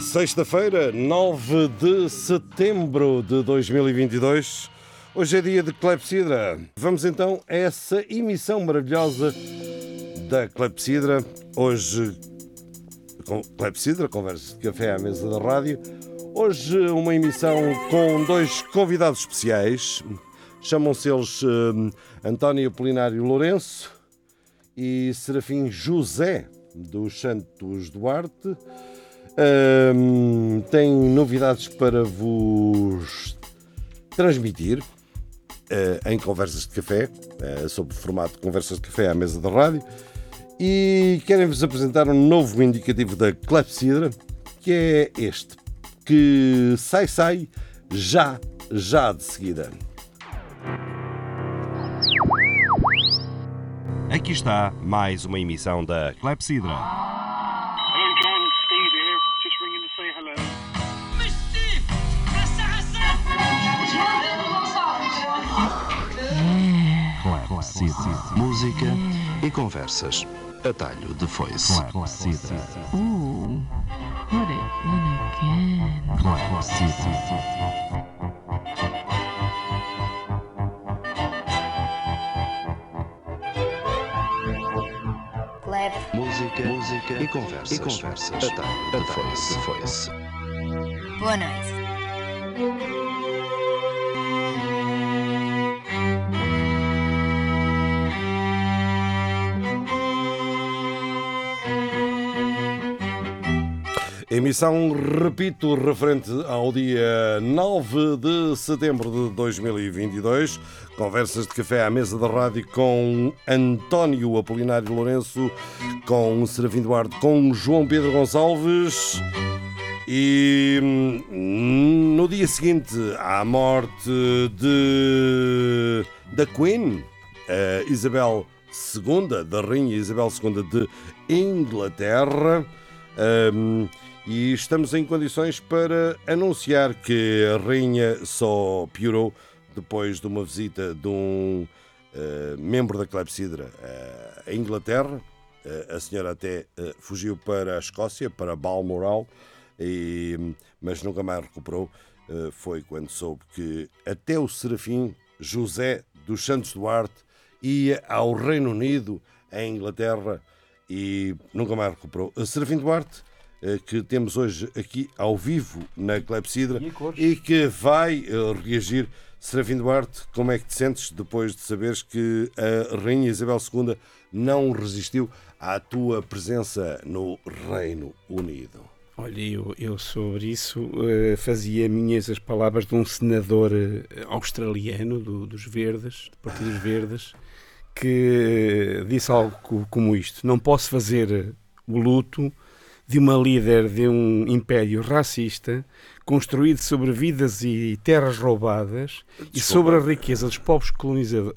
Sexta-feira, 9 de setembro de 2022. Hoje é dia de Clepsidra. Vamos então a essa emissão maravilhosa da Clepsidra. Hoje, com Clepsidra, conversa de café à mesa da rádio. Hoje, uma emissão com dois convidados especiais. Chamam-se eles uh, António Apolinário Lourenço e Serafim José dos Santos Duarte. Um, tem novidades para vos transmitir uh, em conversas de café, uh, sob o formato de conversas de café à mesa da rádio, e querem-vos apresentar um novo indicativo da Clepsidra, que é este, que sai, sai, já, já de seguida. Aqui está mais uma emissão da Clepsidra. Música e conversas. Atalho de foice. Clepsidra. Ooh, put it in again. Clap. Música, música e conversas. E conversas. Atalho foice. De foice. Boa noite. Emissão, repito, referente ao dia 9 de setembro de 2022. Conversas de café à mesa da rádio com António Apolinário Lourenço, com Serafim Duarte, com João Pedro Gonçalves. E hum, no dia seguinte à morte de da Queen, Isabel II, da Rainha Isabel II de Inglaterra. hum, e estamos em condições para anunciar que a rainha só piorou depois de uma visita de um eh, membro da Clepsidra à Inglaterra. Eh, a senhora até eh, fugiu para a Escócia, para Balmoral, e, mas nunca mais recuperou. Foi quando soube que até o Serafim José dos Santos Duarte ia ao Reino Unido, em Inglaterra, e nunca mais recuperou. A Serafim Duarte que temos hoje aqui ao vivo na Clepsidra e que vai eh, reagir. Serafim Duarte, como é que te sentes depois de saberes que a Rainha Isabel II não resistiu à tua presença no Reino Unido? Olha, eu, eu sobre isso eh, fazia minhas as palavras de um senador eh, australiano do- dos Verdes, do Partido dos Verdes, que eh, disse algo co- como isto: Não posso fazer eh, o luto de uma líder de um império racista construído sobre vidas e terras roubadas e sobre a riqueza dos povos colonizado-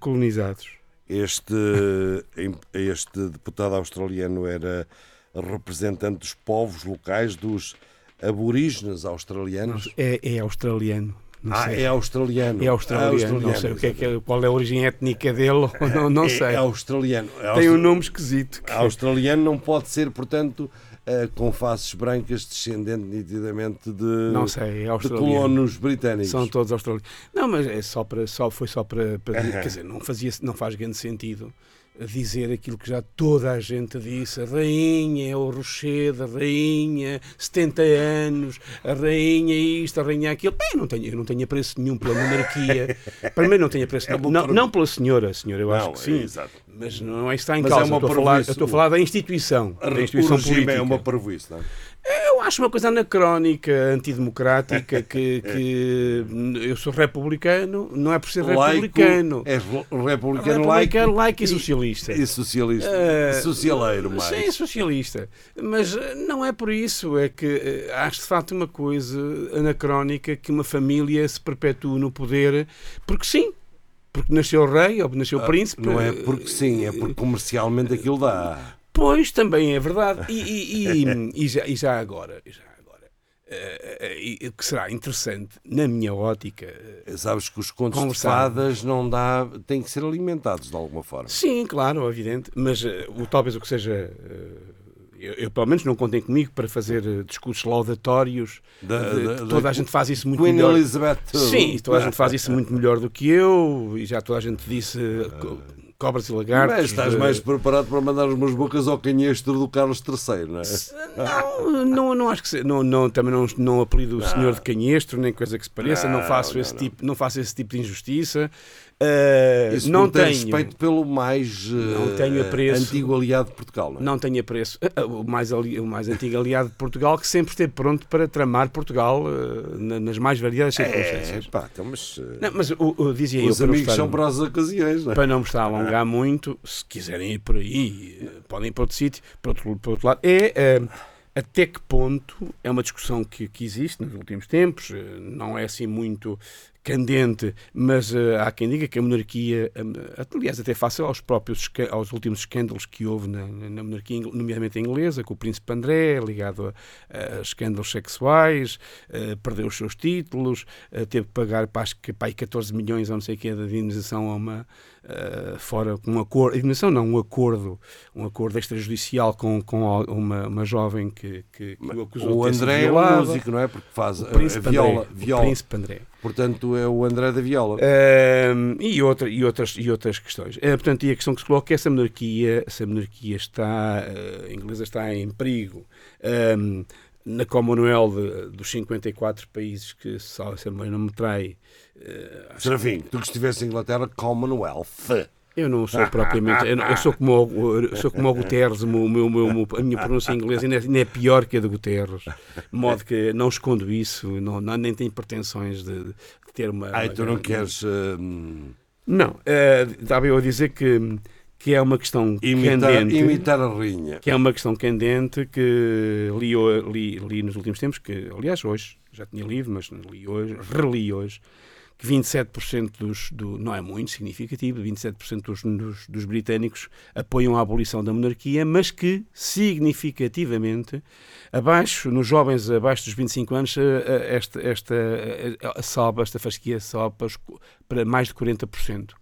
colonizados. Este, este deputado australiano era representante dos povos locais, dos aborígenes australianos. É, é australiano. Não Ah, sei. é australiano. É australiano, não sei o que é que é- qual é a origem étnica dele, não, não É- sei. É australiano. É Tem um nome esquisito. que- Australiano não pode ser, portanto, eh, com faces brancas, descendente nitidamente de, Não sei, é de colonos britânicos. São todos australianos. Não, mas é só para, só, foi só para, para dizer- quer dizer, não, fazia, não faz grande sentido dizer aquilo que já toda a gente disse. A rainha é o rochedo, a rainha, 70 anos, a rainha isto, a rainha aquilo. Bem, não tenho, eu não tenho apreço nenhum pela monarquia. para mim não tenho apreço É uma não, não pela senhora, a senhora eu acho Não, que sim. exato. Mas não é está em Mas é causa. uma eu, estou a falar, eu estou a falar da instituição. Da O instituição política. é uma parvoíce, não é? Eu acho uma coisa anacrónica, antidemocrática, que, que eu sou republicano, não é por ser republicano. Laico, és republicano Republicano, laico laico e socialista. E socialista. Eh, Socialeiro, mais. Sim, socialista. Mas eh, não é por isso. É que eh, acho de facto uma coisa anacrónica que uma família se perpetue no poder, porque sim. Porque nasceu rei ou nasceu príncipe. Não é porque sim, é porque comercialmente aquilo dá. Pois, também é verdade. E, e- e- e já, já agora, já agora eh, e- que será interessante, na minha ótica, eh, Sabes que os contos Conversar. de fadas não dá, têm que ser alimentados de alguma forma. sim, claro, evidente, mas o, talvez o que seja eu, eu, pelo menos não contem comigo para fazer discursos laudatórios. Da- de- da- toda da a gente faz isso muito Queen melhor. Elizabeth. Sim, toda a gente faz isso muito melhor do que eu, e já toda a gente disse co- cobras e lagartos. Mas estás eh, mais preparado para mandar meus bocas ao canhestro do Carlos III, não é? Não, não, não acho que se, não, não, também não, não apelido o senhor de canhestro, nem coisa que se pareça, não, Não, faço esse tipo, não faço esse tipo de injustiça. Eh, Isso não não tenho, respeito pelo mais Não eh, tenho apreço. antigo aliado de Portugal, não é? não tenho apreço. Eh, O mais, ali- o mais antigo aliado de Portugal que sempre esteve pronto para tramar Portugal eh, na- nas mais variadas É, circunstâncias. pá, então, mas eh, Não, mas o, o- dizia eu os não amigos são para as ocasiões, não é? para não me estar a alongar muito, se quiserem ir por aí, eh, podem ir para outro sítio, para outro, para outro lado, é eh, até que ponto é uma discussão que, que existe nos últimos tempos, eh, não é assim muito candente, mas eh, há quem diga que a monarquia, eh, aliás, até face aos próprios aos últimos escândalos que houve na, na monarquia, nomeadamente a inglesa, com o príncipe André, ligado a, a escândalos sexuais, eh, perdeu os seus títulos, eh, teve que pagar para, acho que, para aí 14 milhões ou não sei o que de indenização a uma eh, fora com um acordo, indenização não, um acordo, um acordo extrajudicial com, com uma, uma jovem que, que, que o acusou O de ter André é um músico, não é? Porque faz O a, a viola, André, viola. O príncipe André. Portanto, é o André da viola. Ahm, e, outra, e, outras, e outras questões. Eh, portanto, e a questão que se coloca é se a monarquia, se a monarquia está, a inglesa está em perigo. Ahm, na Commonwealth dos 54 países que, se a memória não me trai, acho Serafim, tu que estivesse em Inglaterra, Commonwealth. Eu não sou propriamente. Eu, não- eu sou como o, sou como o Guterres, meu- meu- meu- a minha pronúncia inglesa ainda é, ainda é pior que a do Guterres. De modo que não escondo isso, não, não- nem tenho pretensões de, de ter uma. Uma tu não queres hum, Não, eh, estava eu a dizer que, que é uma questão imitar, candente. imitar a rinha. Que é uma questão candente que li, li, li nos últimos tempos, que aliás hoje, já tinha lido, mas li hoje, reli hoje, que 27% dos, do, não é muito significativo, 27% dos, dos, dos britânicos apoiam a abolição da monarquia, mas que significativamente, abaixo, nos jovens abaixo dos 25 anos, eh, eh, esta, esta, eh, eh, esta fasquia sobe para mais de 40%.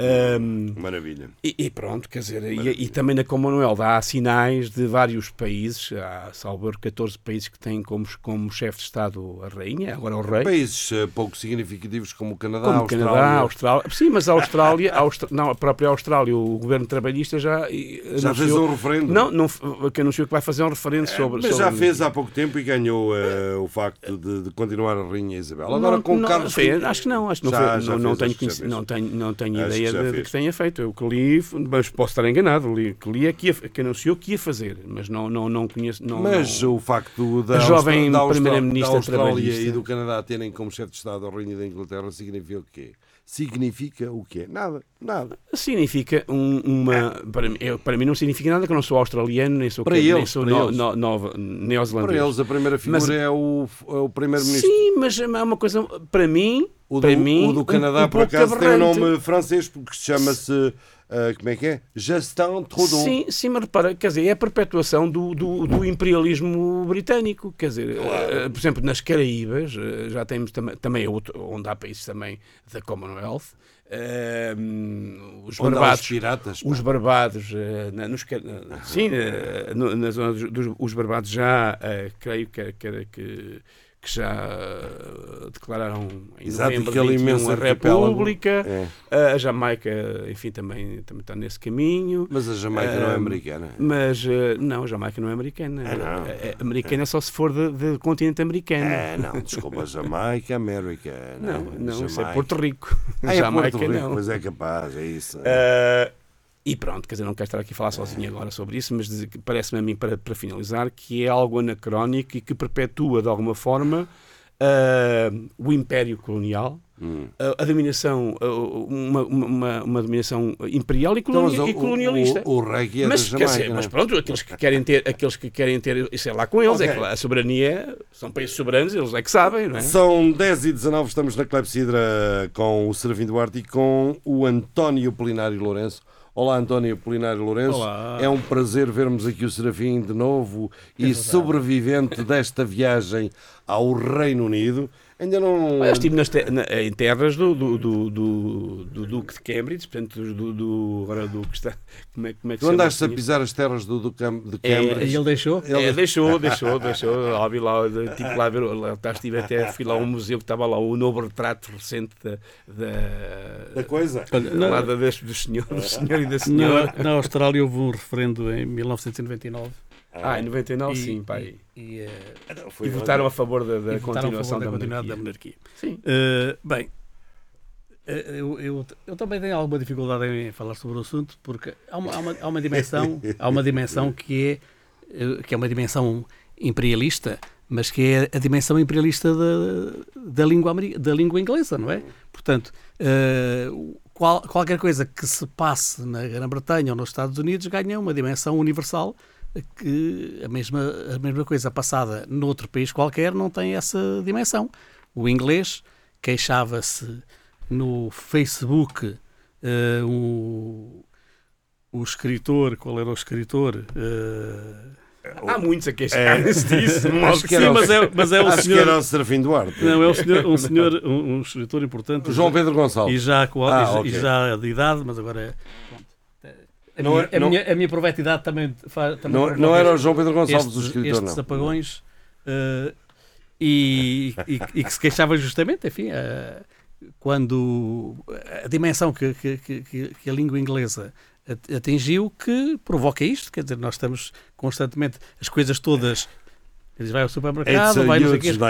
Ahm, Maravilha. e, e pronto, quer dizer, e, e também na Commonwealth há sinais de vários países, há salvo erro, 14 países que têm como, como chefe de Estado a rainha, agora o rei. Países eh, pouco significativos como o Canadá, Como a Austrália. Canadá, Austrália. Sim, mas a Austrália, a não, a própria Austrália, o governo trabalhista já. eh, Já fez anunciou- um referendo. Não, não, que anunciou que vai fazer um referendo sobre. Mas já sobre- fez há pouco tempo e ganhou eh, o facto de, de continuar a Rainha Isabel. Agora Não, com não, Carlos foi- acho que não, acho que não, Já- foi- já não, não fez, tenho, já fez. não tenho, não tenho que ideia de, de que tenha feito. Eu que li, mas posso estar enganado, li, que li é que, ia- que anunciou que ia fazer, mas não, não, não conheço. Não, Mas não- o facto da, A jovem da, primeira-ministra da Austrália e do Canadá terem como chefe de Estado a Rainha da Inglaterra significa o quê? Significa o quê? Nada, nada. significa um- uma. Para mim, eu- para mim não significa nada que eu não sou australiano, nem sou, Para eles, sou no- neozelandês. Para eles, a primeira figura Mas- é o, é o Primeiro-Ministro. Sim, mas é uma coisa. Para mim. O do, para mim, o do um- Canadá, um por pouco acaso, tem um nome francês porque se chama-se. ah, como é que é? Justin Trudeau. Sim, sim, mas repara, quer dizer, é a perpetuação do, do, do imperialismo britânico. Quer dizer, eh, por exemplo, nas Caraíbas, eh, já temos também, também é outro, onde há países também da Commonwealth. eh, os há os barbados, piratas. os barbados, eh, na- nos, na- sim, eh, no- na zona dos, dos- os barbados já, creio que, que, que, que já eh, declararam em Exato, novembro aquele 21 imenso a. República. É. A Jamaica, enfim, também, também está nesse caminho. Mas a Jamaica não é Ah, americana. Mas, eh, não, a Jamaica não é americana. Ah, não? É- é americana só se for de, de continente americano. É, não, desculpa, Jamaica, América. não, não, isso é. Porto Rico. Ah, é Jamaica Porto Rico, não. mas é capaz, é isso. Eh, e pronto, quer dizer, não quero estar aqui a falar sozinho agora sobre isso, mas parece-me a mim, para, para finalizar, que é algo anacrónico e que perpetua de alguma forma eh, o império colonial. Hum. A, a dominação, eh, uma, uma, uma dominação imperial e, Então, mas coloni- o- e colonialista. O, o, reggae é mas, da Jamaica, dizer, não é? mas pronto, aqueles que querem ter, aqueles que querem ter, isso é lá com eles, é que lá a soberania são países soberanos, eles é que sabem, não é? São 10 e 19, estamos na Clepsidra com o Serafim Duarte e com o António Polinário Lourenço. Olá, António Polinário Lourenço. Olá. É um prazer vermos aqui o Serafim de novo e sobrevivente desta viagem ao Reino Unido. Ainda não. Eu estive nas te- na- em terras do, do, do, do, do Duque de Cambridge, portanto, do, do, agora do que está. Como é, como é que Tu andaste a senhor? pisar as terras do, Cam- de É, Cambridge. E ele deixou? É, deixou, deixou, deixou. Lá vi lá, tive lá ver, lá, estive até, fui lá a um museu que estava lá, o novo retrato recente da, da, Da coisa. Na- lá da, do, senhor, do senhor e da Na, senhora. na Austrália houve um referendo em 1999. Ah, em 99, E- sim, pá. E, e, eh, E votaram a favor da, da e continuação favor da, continuidade monarquia. Sim. Eh, bem, eh, eu, eu, eu também tenho alguma dificuldade em falar sobre o assunto porque há uma, há uma, há uma dimensão há uma dimensão que é que é uma dimensão imperialista mas que é a dimensão imperialista da, da, língua, da língua inglesa, não é? Portanto, eh, qual- qualquer coisa que se passe na Grã-Bretanha ou nos Estados Unidos ganha uma dimensão universal que a mesma, a mesma coisa passada noutro país qualquer não tem essa dimensão. O inglês queixava-se no Facebook eh, um, o escritor, qual era o escritor? Eh, Há muitos a queixarem-se disso. de modo Acho que era o- mas é, mas é o Acho que senhor. era o Serafim Duarte. Não, é o senhor, um senhor, um, um escritor importante. João Pedro e Gonçalves. já, com, Ah, e já- ok. e já de idade, mas agora é. A, Não minha, a, não- minha, a minha proveta idade também faz. Também Não, não era o João Pedro Gonçalves o estes, escritor, estes não. apagões eh, e, e- e que se queixava justamente, enfim, eh, quando a dimensão que, que- que- que- a língua inglesa at- atingiu que provoca isto, quer dizer, nós estamos constantemente, as coisas todas, eles vai ao supermercado, vai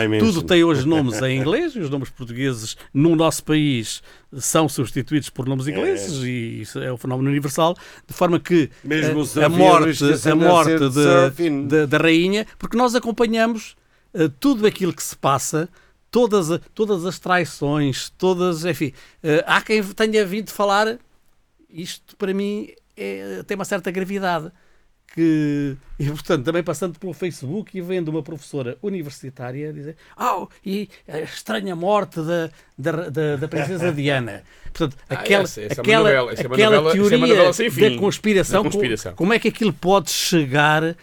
dimension. tudo tem hoje nomes em inglês e os nomes portugueses no nosso país são substituídos por nomes ingleses e isso é um fenómeno universal, de forma que o a, a morte, a morte de- Serafim. da, rainha, porque nós acompanhamos eh, tudo aquilo que se passa, todas, todas as traições, todas, enfim, eh, há quem tenha vindo falar, isto para mim é- tem uma certa gravidade, que, e portanto, também passando pelo Facebook e vendo uma professora universitária dizer, oh, e a estranha morte da, da, da, da princesa Diana. Portanto, Ah, aquela, essa- essa é uma aquela, novela, essa é uma aquela novela- essa é uma teoria novela fim. da conspiração, Da conspiração. co- como é que aquilo pode chegar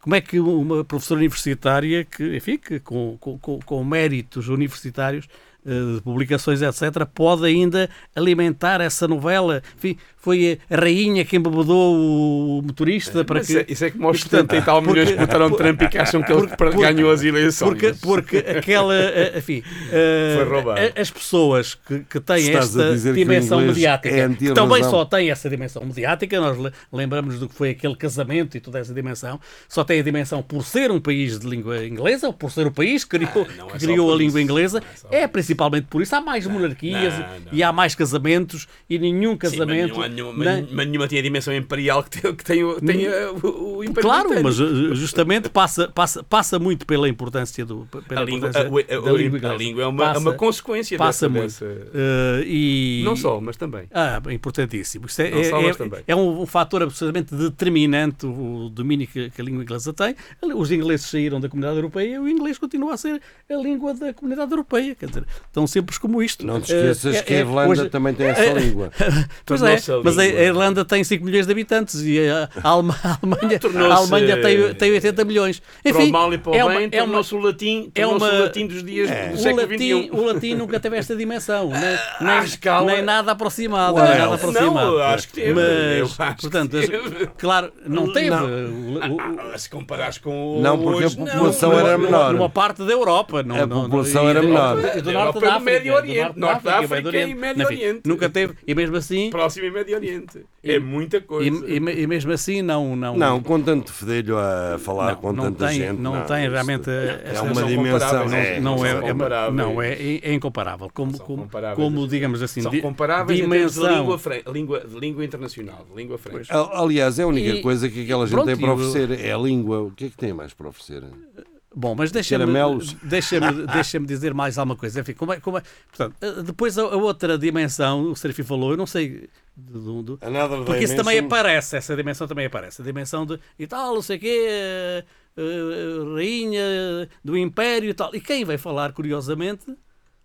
como é que uma professora universitária que, enfim, que com, com, com- méritos universitários de publicações, etc., pode ainda alimentar essa novela. Enfim, foi a rainha quem bebedou o motorista para Mas que. isso é- Isso é como aos E, portanto, 70 e tal milhões que votaram Trump e que acham que ele porque- ganhou as eleições. Porque, porque aquela, eh, enfim, eh, Foi roubado. a- as pessoas que, que têm Estás a esta que dimensão inglês mediática, é que também só têm essa dimensão mediática, nós le- lembramos do que foi aquele casamento e toda essa dimensão, só tem a dimensão por ser um país de língua inglesa, ou por ser o país que criou, não é que criou a língua inglesa, é só é principalmente por isso. Há mais monarquias não, não. e há mais casamentos e nenhum Sim, mas casamento. nenhuma, nenhuma, nem- mas nenhuma tem a dimensão imperial que tem, que tem, o- tem eh, o, o Império Claro, mas uh, justamente passa, passa, passa muito pela importância do pela a língua, importância a, a- da língua a língua é uma, é Passa- uma consequência passa dessa, muito. Uh, e... Não só, mas também. Ah, importantíssimo. Isto é, Não só, é- mas é- também. é um, um fator absolutamente determinante o domínio que, que a língua inglesa tem. Os ingleses saíram da comunidade europeia e o inglês continua a ser a língua da comunidade europeia. Quer dizer, tão simples como isto. Não te esqueças Eh, que a é- é- Irlanda hoje- também tem essa é- língua. Pois é, a mas a, língua. a Irlanda tem 5 milhões de habitantes e a, a Alema- a Alemanha, Tornou-se- a Alemanha tem, tem 80 milhões. para Enfim, o mal e para o é uma- bem, é uma- o latim, é uma- o latim dos dias do o século latim, XXI. o latim nunca teve esta dimensão, nem, à nem, escala- nem nada aproximado. Nem nada aproximado. Não, acho que teve. Mas, acho que portanto, teve. claro, não teve. Não. O- o- Ah, se comparares com o Não, porque a hoje, população não, era menor. Numa parte da Europa. Não, A não- população era menor. Do Da norte da e do África. Médio do Oriente. Norte da África Médio e Médio Enfim, Oriente. Nunca teve. E mesmo assim. Próximo e Médio Oriente. É muita coisa. E, e- e mesmo assim não. Não, Não, com tanto fedelho a falar não, com não tanta tem, gente. não, tem isto realmente. É esta- uma são dimensão. é, não, são é, é, comparáveis. não é, é incomparável. Como, como, como digamos assim, São comparáveis em termos de dimensão. língua, fran- língua, de língua internacional, de língua franca. Aliás, é a única E- coisa que aquela gente pronto, tem para e oferecer é a língua. O que é que tem mais para oferecer? Bom, mas deixa-me deixa deixa dizer mais alguma coisa. Enfim, como é, como é- portanto, eh, depois a, a outra dimensão, o Serafim falou, eu não sei do- Another porque isso também aparece, essa dimensão também aparece. A dimensão de e tal, não sei o quê, eh, eh, rainha do império e tal. E quem vai falar, curiosamente,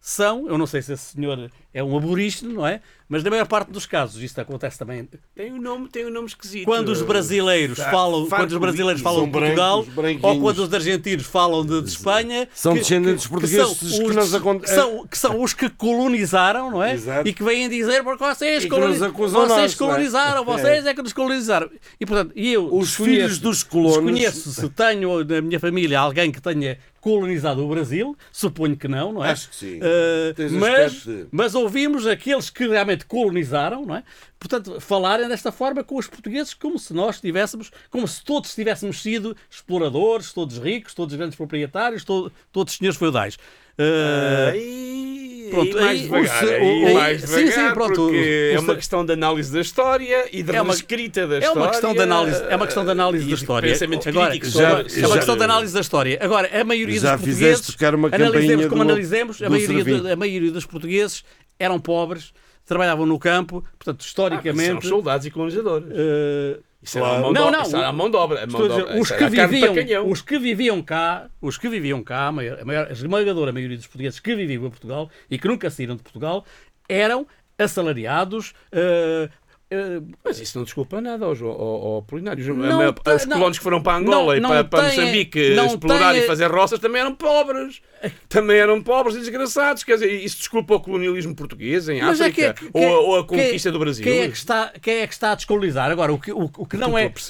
são, eu não sei se esse senhor é um aborígene, não é? Mas na maior parte dos casos, isto acontece também Tem um nome, tem um nome esquisito. quando os brasileiros Fa- falam, quando os brasileiros falam São de Portugal, brancos, ou quando os argentinos falam de, de Espanha, São descendentes portugueses que os- nos acon- que são, que são os que colonizaram, não é? Exato. E que vêm dizer porque vocês, que coloni- vocês é? colonizaram, vocês é que nos colonizaram. E portanto, e eu Os filhos dos colonos- Desconheço se tenho na minha família alguém que tenha colonizado o Brasil, suponho que não, não é? Acho que sim. Uh, mas, de- mas ouvimos aqueles que realmente colonizaram, não é? Portanto, falarem desta forma com os portugueses como se nós tivéssemos, como se todos tivéssemos sido exploradores, todos ricos, todos grandes proprietários, to- todos senhores feudais. Uh, Aí, Pronto, aí mais aí, devagar, se- aí mais sim, sim, devagar, pronto, porque o- é uma questão de análise da história e de É uma- reescrita da é história. uma questão de análise, é uma questão de análise e da história. pensamento Agora, crítico já- sobre- é uma já- questão de análise da história. Agora, a maioria Já dos portugueses, tocar uma analisemos campainha como do- analisemos, a do maioria, de- a maioria dos portugueses eram pobres, trabalhavam no campo, portanto, Ah, são historicamente... soldados e colonizadores. eh, Isso era a mão de Não, obra- não, isso era mão de obra. mão dizer, os que era viviam, os que viviam cá, os que viviam cá, a, maior, a, maior, a esmagadora maioria dos portugueses que viviam em Portugal e que nunca saíram de Portugal, eram assalariados. eh, eh, Mas isso não desculpa nada aos, ao, ao Apolinário. Os- colonos que foram para Angola Não- e para, para tem- Moçambique não explorar tem- e fazer roças também eram pobres. Também eram pobres e desgraçados. Quer dizer, isso desculpa o colonialismo português em é África que- que- ou, a- ou a conquista do Brasil. Quem é que está, quem é que está a descolonizar? Agora, o que, o, o que não é. que-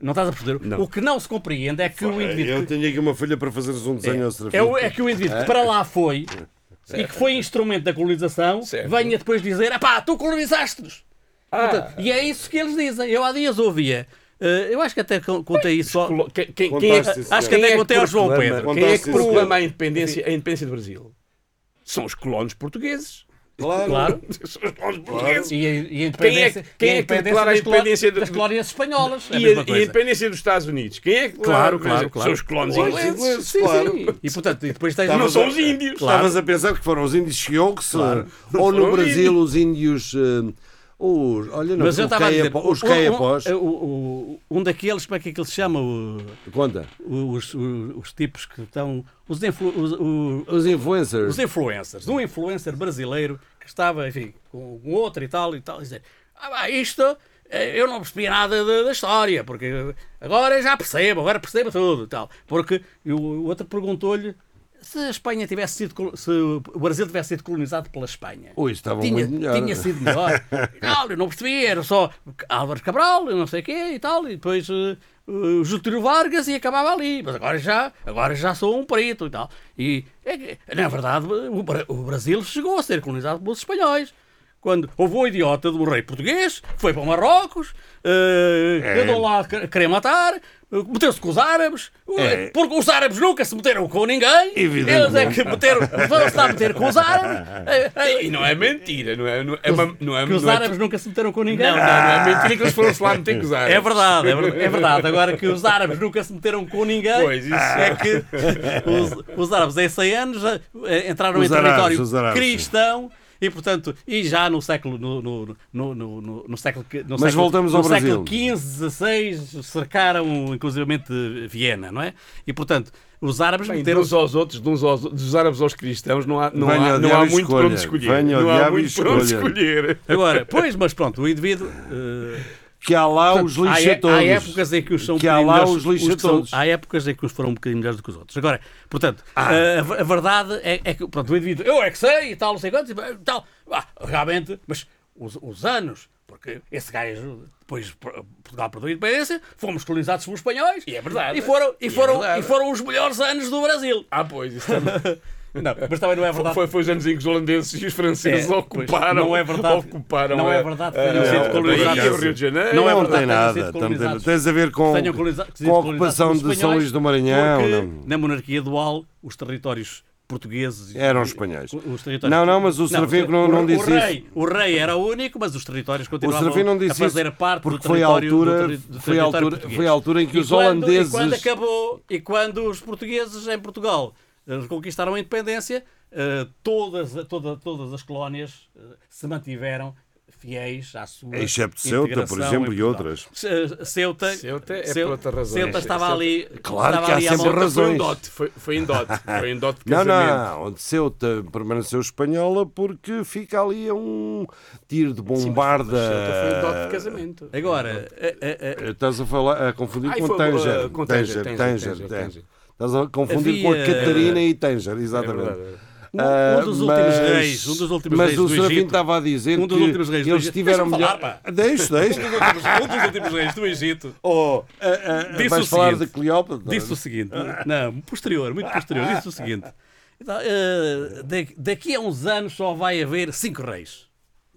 não estás a perceber? Não. O que não se compreende é que o indivíduo. Eu tenho aqui uma folha para fazeres um desenho ao Serafim. É, o- é que o indivíduo que para lá foi e que foi instrumento da colonização Certo. venha depois dizer: pá, tu colonizaste-nos. Ah, Portanto, E é isso que eles dizem. Eu há dias ouvia. eh, eu acho que até con- contei isso só. quem, quem, quem é, Acho que quem até é contei ao João proclama- Pedro. Quem é que proclama a independência, a independência do Brasil? São os colonos portugueses. Claro. Claro. São os colonos portugueses. E a, e a Quem é, independência, quem e a é que declara a independência de- das colónias espanholas. É E mesma a, e a independência dos Estados Unidos? Quem é que Claro, claro, claro. São os colonos Os ingleses. ingleses, Sim, claro. sim. E portanto, e depois tens Não são os índios. Estavas a pensar que foram os índios Sioux ou no Brasil os índios. eh, os, olha, não, Mas eu estava a dizer, os um- caiapós. um, um daqueles, como é que, é que ele se chama? O- Conta. os, os, os tipos que estão. Os, influ, os, Os influencers. os influencers. Um influencer brasileiro que estava, enfim, com um outro e tal e tal, e dizer: Ah, isto. eh, Eu não percebi nada da, história, porque agora já percebo, agora percebo tudo e tal. Porque o, o outro perguntou-lhe se a Espanha tivesse sido. se o Brasil tivesse sido colonizado pela Espanha. Ui, estavam tinha, muito melhor. tinha sido melhor. Não, eu não percebi, era só Álvaro Cabral, eu não sei o quê e tal, e depois eh, eh, Getúlio Vargas e acabava ali. Mas agora já, agora já sou um preto e tal. E, é na verdade, o, o Brasil chegou a ser colonizado pelos espanhóis. Quando houve um idiota um rei português, foi para Marrocos, eh, É. andou lá a querer- matar, meteu-se com os árabes, É. porque os árabes nunca se meteram com ninguém, eles é que meteram, foram-se lá a meter com os árabes. E não é mentira, não é? Não é, uma- não é, que os não é- árabes nunca se meteram com ninguém. Não, não, não é mentira que eles foram-se lá meter com os árabes. É verdade, é verdade, é verdade. Agora que os árabes nunca se meteram com ninguém, Pois, isso. é que os, os árabes em 100 anos eh, entraram Os em árabes, território árabes, cristão e portanto e já no século no, no, no, no, no- no século no Mas século, voltamos no ao século Brasil. XV, XVI cercaram inclusivamente Viena, não é? E portanto os árabes Bem, de meteram uns aos outros, uns aos, dos árabes aos cristãos, não há, não Venha há, não há muito para onde escolher. Venha não há muito para onde escolher. agora, pois, mas pronto, o indivíduo eh, Que há lá os Há, lixa é- todos. há épocas em que os são Que há lá os lixa são- todos. Há épocas em que os foram um bocadinho melhores do que os outros. Agora, portanto, Ah. a, a verdade é, é que pronto, o indivíduo, eu é que sei e tal, não sei quantos, e tal, ah, realmente, mas os, os anos, porque esse gajo, depois Portugal perdeu a independência, fomos colonizados pelos espanhóis. E é verdade. E foram, e E é foram, verdade. e foram os melhores anos do Brasil. Ah, pois, isso também. Não, mas também não é verdade. Foi, foi os anos em que os holandeses e os franceses É, ocuparam. não é verdade- Ocuparam não é verdade que a- tenham sido a- colonizados. Bahia, o Rio de Janeiro. Não é não verdade tem tenham nada. colonizados. Tens a ver com, com a ocupação de São Luís do Maranhão. não. na monarquia dual, os territórios portugueses Eram espanhóis. os territórios- Não, não, mas o Serafim não- o- não o disse rei, O rei era único, mas os territórios O continuavam Serafim não a fazer isso parte porque do foi a do altura, terri- do foi a altura, português. foi a altura em que E os quando- holandeses E quando acabou, e quando os portugueses em Portugal reconquistaram a independência, eh, todas, toda- todas as colónias eh, se mantiveram fiéis à sua Excepto Ceuta, por exemplo, em e outras. Ce- Ceuta, Ceuta é Ceu- por outra razão. Ceuta estava Ceuta- ali. Claro estava que há ali à sempre razões. Foi em dote, foi, foi em dote, foi em dote de Não, casamento. não, onde Ceuta permaneceu espanhola porque fica ali a um tiro de Sim, mas- bombarda. mas Ceuta foi em dote de casamento. Agora, a- a- a- Estás a, falar, a confundir Ai, com foi, Tanger. uh, com Tanger, Tanger, Tanger, Tanger, Tanger. Estás a confundir com a Havia- Catarina e Tanger, É exatamente. verdade. um, Ah, um dos últimos mas- reis, um dos últimos mas reis o Serafim estava a dizer Um dos que últimos reis do eles tiveram melhor... falar. Deixa, deixa. um dos últimos reis do Egito Oh, ah, ah, Disse o falar seguinte, de Cleópatra? disse o seguinte: não, posterior, muito posterior, disse o seguinte. da- daqui a uns anos só vai haver cinco reis.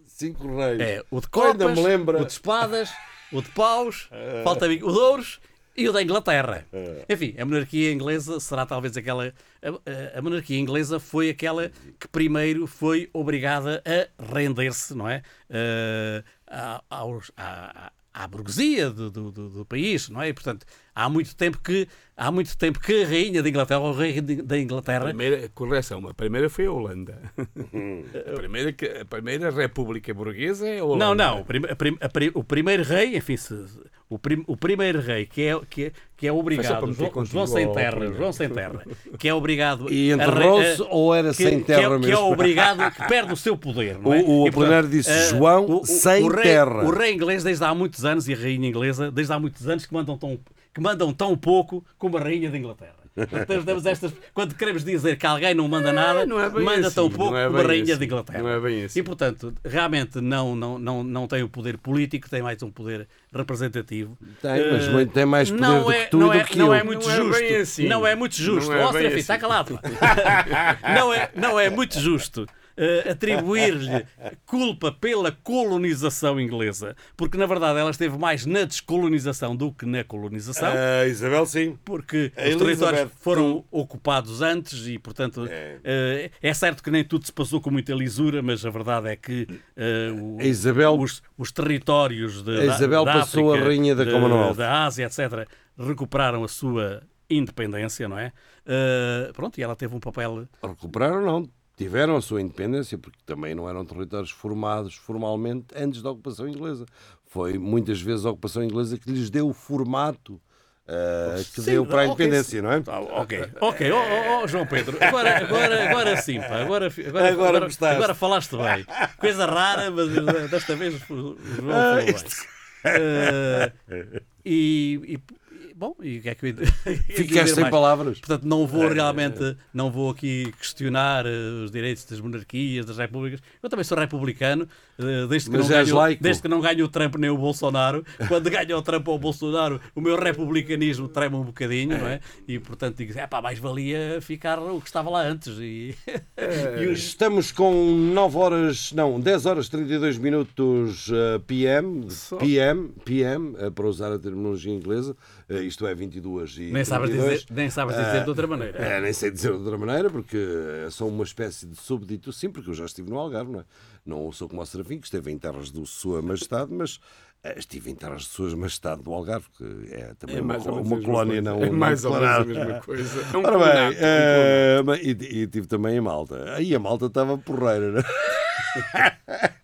Cinco reis. É, o de copas, me lembra. o de espadas, o de paus, falta o de ouros e o da Inglaterra. Enfim, a monarquia inglesa será talvez aquela. A, a- monarquia inglesa foi aquela que primeiro foi obrigada a render-se, não é? A- aos- à, à burguesia do, do, do- do país, não é? E, portanto, há muito tempo que há muito tempo que a rainha da Inglaterra, ou o rei da A Inglaterra, primeira, correção, a primeira foi a Holanda. A primeira, que- a primeira república burguesa é a Holanda. Não, não. O, a prim- a pri- o primeiro rei, enfim, se- o, prim- o primeiro rei que é, que é, que é obrigado, João, João sem terra. João sem terra, que é obrigado E a enterrou-se a- ou era que, sem que é- terra que é, mesmo? obrigado, que perde o seu poder. Não é? O- o E, disse, eh, João sem rei, terra. O rei inglês desde há muitos anos e a rainha inglesa desde há muitos anos que mandam tão, que mandam tão pouco como a rainha da Inglaterra. Temos estas, quando queremos dizer que alguém não manda nada, não é manda assim, tão pouco não é como a rainha assim, da Inglaterra. não é bem assim. E portanto, realmente não, não, não, não tem o poder político, tem mais um poder representativo. Tem, mas muito- tem mais poder não do é, que tu não é, que não é muito Não é justo. bem assim. Não é muito justo. Não é Ó, bem Serafim, assim. está calado. não, é, não é muito justo eh, atribuir-lhe culpa pela colonização inglesa, porque na verdade ela esteve mais na descolonização do que na colonização. Ah, Isabel, sim. Porque A os Elizabeth, territórios foram ocupados antes e, portanto, eh, é certo que nem tudo se passou com muita lisura, mas a verdade é que eh, o- A Isabel- os, os territórios de, A Isabel da, da passou a África, rainha da Commonwealth. da Ásia, etc., recuperaram a sua independência, não é? Eh, pronto, e ela teve um papel Recuperaram não. Tiveram a sua independência, porque também não eram territórios formados formalmente antes da ocupação inglesa. Foi muitas vezes a ocupação inglesa que lhes deu o formato ah, que Sim, deu para a independência, não é? Ah, ok, ok, ó ó, ó, João Pedro, agora, agora, agora sim, pá, agora, agora, Agora agora, agora falaste bem. Coisa rara, mas desta vez o João falou Ah, bem. isto- Eh, e, e- e- bom, e o que é que eu ia Ficaste sem mais? palavras. Portanto, não vou realmente, não vou aqui questionar eh, os direitos das monarquias, das repúblicas. Eu também sou republicano, desde que, Mas não ganho, laico. desde que não ganho o Trump nem o Bolsonaro. Quando ganho o Trump ou o Bolsonaro, o meu republicanismo treme um bocadinho, não é? E portanto digo, é pá, mais valia ficar o que estava lá antes. E, e os- Estamos com 9 horas, não, 10 horas 32 minutos eh, PM, PM, PM, eh, para usar a terminologia inglesa, eh, isto é 22 e nem, sabes 32. dizer, nem sabes dizer de outra maneira. É, nem sei dizer de outra maneira, porque é só uma espécie de súbdito, sim, porque eu já estive no Algarve, não é? Não sou como o Serafim, que esteve em terras do Sua Majestade, mas estive em terras de Sua Majestade do Algarve, que é também É uma, uma colónia não É mais não ou menos a mesma coisa. É um Ora bem, é um eh, e, e tive também em Malta. Aí a Malta estava porreira, não é?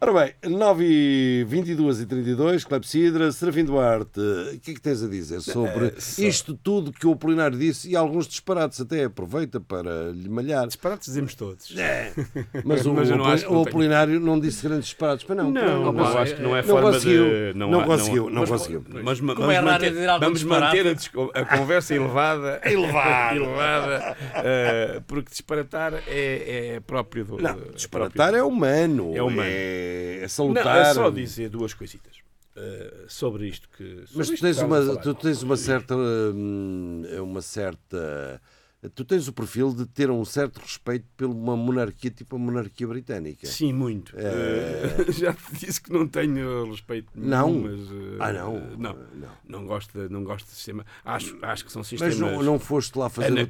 Ora bem, 9 e 22 e 32, Clepsidra, Serafim Duarte, o que é que tens a dizer sobre Eh, só- isto tudo que o Apolinário disse e alguns disparates até aproveita para lhe malhar. Disparates dizemos todos. Mas o, Mas eu não que o não. Apolinário não disse grandes disparates, para não. Não, mas- eu acho que não é não forma conseguiu, de... não há- conseguiu, não mas- conseguiu. Mas, mas é vamos raro manter, vamos manter a, a conversa elevada, elevada, elevada eh, porque disparatar é, é próprio do... Não, é disparatar é humano. É humano. É, é Não, salutar. é só dizer duas coisitas eh, sobre isto que. Mas sobre tu isto tens que uma, tu tens uma certa, hum, uma certa, tu tens o perfil de ter um certo respeito pela uma monarquia tipo a monarquia britânica. Sim, muito. É. Já te disse que não tenho respeito nenhum, Não? mas. eh, Ah, não? Não, Não. não gosto, de, não gosto de sistema. Acho, acho que são Mas sistemas. não, não foste lá fazer o,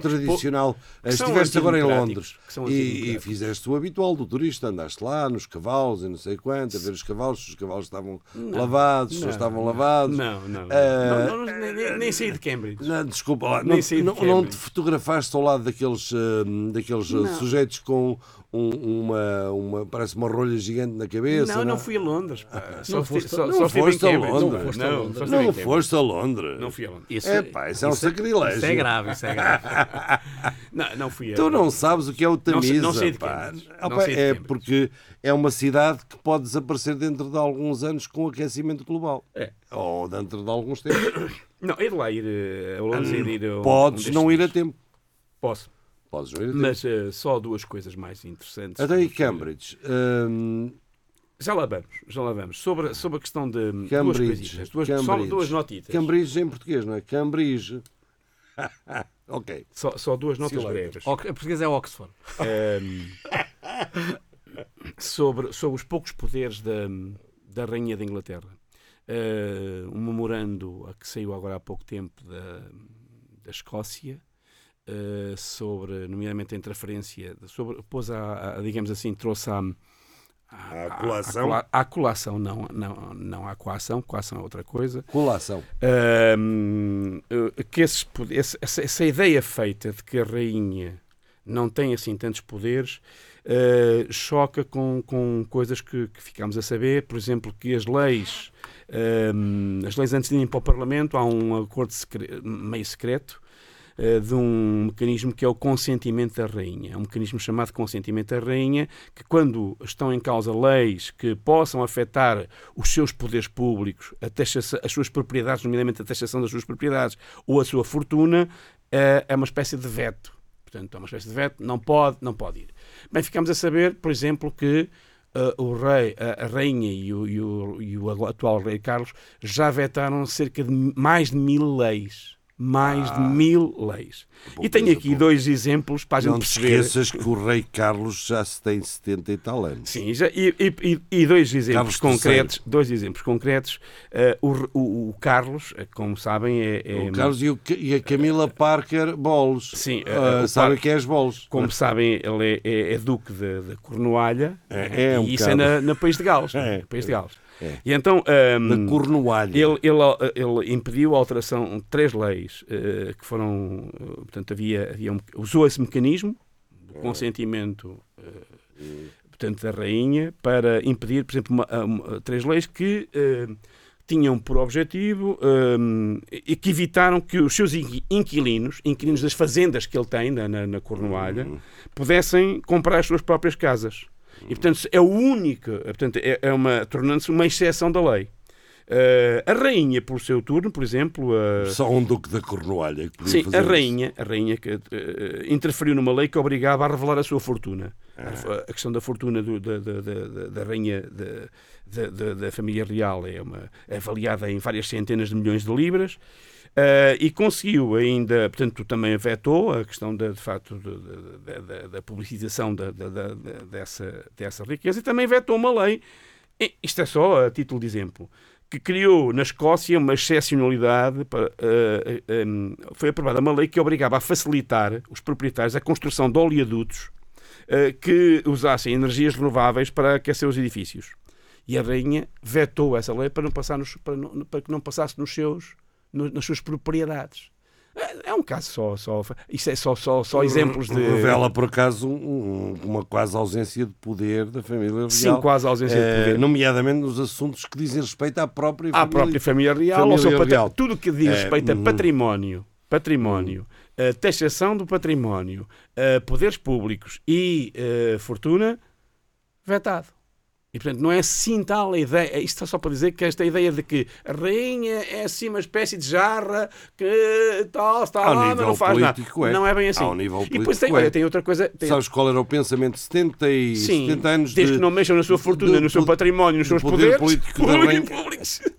tradicional. Estiveste agora em Londres e, e fizeste o habitual do turista. Andaste lá nos cavalos e não sei quanto, a ver os cavalos, se os cavalos estavam lavados, se não Não, estavam lavados. Não, não. Não, não, nem, nem- saí de Cambridge. Não, desculpa, lá, Nem não, sei de não, fotografaste ao lado daqueles, hum, daqueles Não. sujeitos com um- uma, uma. Parece uma rolha gigante na cabeça. Não, não fui a Londres. pá. Só, Não fui- foste- só, não só foste a. Londres. Não, Foste a não, Londres. Não, em Cambridge. foste a Londres. Não fui a Londres. Isso, É pá, isso é um sacrilégio. isso é grave, isso é grave. Não, não fui a Tu não sabes o que é o Não sei- Tamisa. não sei de pá. Ah, Não pá, sei de é porque é uma cidade que pode desaparecer dentro de alguns anos com o aquecimento global. É. Ou dentro de alguns tempos. Não, é de lá ir eh, a Londres e de ir a um- um Podes destes não ir a tempo. Posso. Podes. Mas eh, só duas coisas mais interessantes. Até aí que- Cambridge. Hum, Já lá vamos, já lá vamos. Sobre, sobre a questão de duas Cambridge, coisitas, duas, só Cambridge. duas notitas. Cambridge em português, não é? Cambridge. ok. Só, só duas notas Sim, breves. A português é Oxford. Ehm, sobre, sobre os poucos poderes da, da Rainha da Inglaterra. Eh, um memorando a que saiu agora há pouco tempo da, da Escócia eh, sobre, nomeadamente a interferência, sobre, pôs a, a, digamos assim, trouxe a, À colação? À, à colação, não, não, não à coação, coação é outra coisa. Colação. Eh, que esses essa, essa ideia feita de que a rainha não tem assim tantos poderes eh, choca com, com coisas que, que ficamos a saber, por exemplo, que as leis, as leis antes de irem para o Parlamento, há um acordo secre- meio secreto eh, de um mecanismo que é o consentimento da rainha. É um mecanismo chamado consentimento da rainha, que quando estão em causa leis que possam afetar os seus poderes públicos, taxação- as suas propriedades, nomeadamente a taxação das suas propriedades ou a sua fortuna, eh, é uma espécie de veto. Portanto, é uma espécie de veto, não pode, não pode ir. Bem, ficamos a saber, por exemplo, que eh, o rei, a, a rainha e o, e o- e o atual rei Carlos já vetaram cerca de mais de mil leis. Mais de mil leis. E tenho aqui pouco. dois exemplos para a gente Não te perceber. esqueças que o rei Carlos já se tem 70 e tal anos. Sim, já, e, e- e- dois exemplos Carlos concretos. Dois exemplos concretos. Eh, o, o- o Carlos, eh, como sabem, é, é- O Carlos e, o e a Camila Parker Bolos. Sim, Ah, eh, o sabem Par- quem é as Bolos? como sabem, ele é, é- é duque de Cornualha. É, é um e isso é bocado. na, na País de Gales. É, País de Gales. É. E então. ehm, Da Cornualha. Ele, ele, ele impediu a alteração de três leis eh, que foram. eh, portanto, havia, havia um- usou esse mecanismo, o consentimento eh, portanto, da rainha, para impedir, por exemplo, uma- uma- três leis que tinham por objetivo eh, e que evitaram que os seus inqui- inquilinos, inquilinos das fazendas que ele tem na, na, na Cornualha, pudessem comprar as suas próprias casas. E, portanto, é o único, portanto, é, é uma, tornando-se uma exceção da lei. Eh, a rainha, por seu turno, por exemplo, a, Só um duque da Cornualha que podia Sim, fazer a isso. rainha, a rainha que eh, interferiu numa lei que obrigava a revelar a sua fortuna. A, a questão da fortuna do- da, da- da- da rainha da- da, da- da família real é, uma, é avaliada em várias centenas de milhões de libras. Eh, e conseguiu ainda, portanto, também vetou a questão da, de facto da- da- da publicização da- dessa, dessa riqueza e também vetou uma lei, isto é só a título de exemplo, que criou na Escócia uma excepcionalidade. Para, eh, eh, em- foi aprovada uma lei que obrigava a facilitar os proprietários a construção de oleodutos eh, que usassem energias renováveis para aquecer os edifícios. E a rainha vetou essa lei para, não passar nos, para, não- para que não passasse nos seus, no- nas suas propriedades. É, é um caso só, só. Isso é só, só, só exemplos de. Revela, por acaso, um- um- uma quase ausência de poder da família real. Sim, quase ausência de Eh, poder. Nomeadamente nos assuntos que dizem respeito à própria à família. própria família real, família ao seu real. tudo que diz É, respeito a uhum. património, património, a taxação do património, a poderes públicos e eh, fortuna, vetado. E, portanto, não é assim tal a ideia. Isto é só para dizer que esta ideia de que a rainha é assim uma espécie de jarra que tal, está Ao lá, mas não faz nada. político é. Não é bem assim. Ao nível e depois político tem, é. olha, tem outra coisa. Tem, Sabes qual era o pensamento? 70, e, sim, 70 anos desde de... que não mexam na sua fortuna, de- no seu de- património, nos de seus poder poderes político da rainha.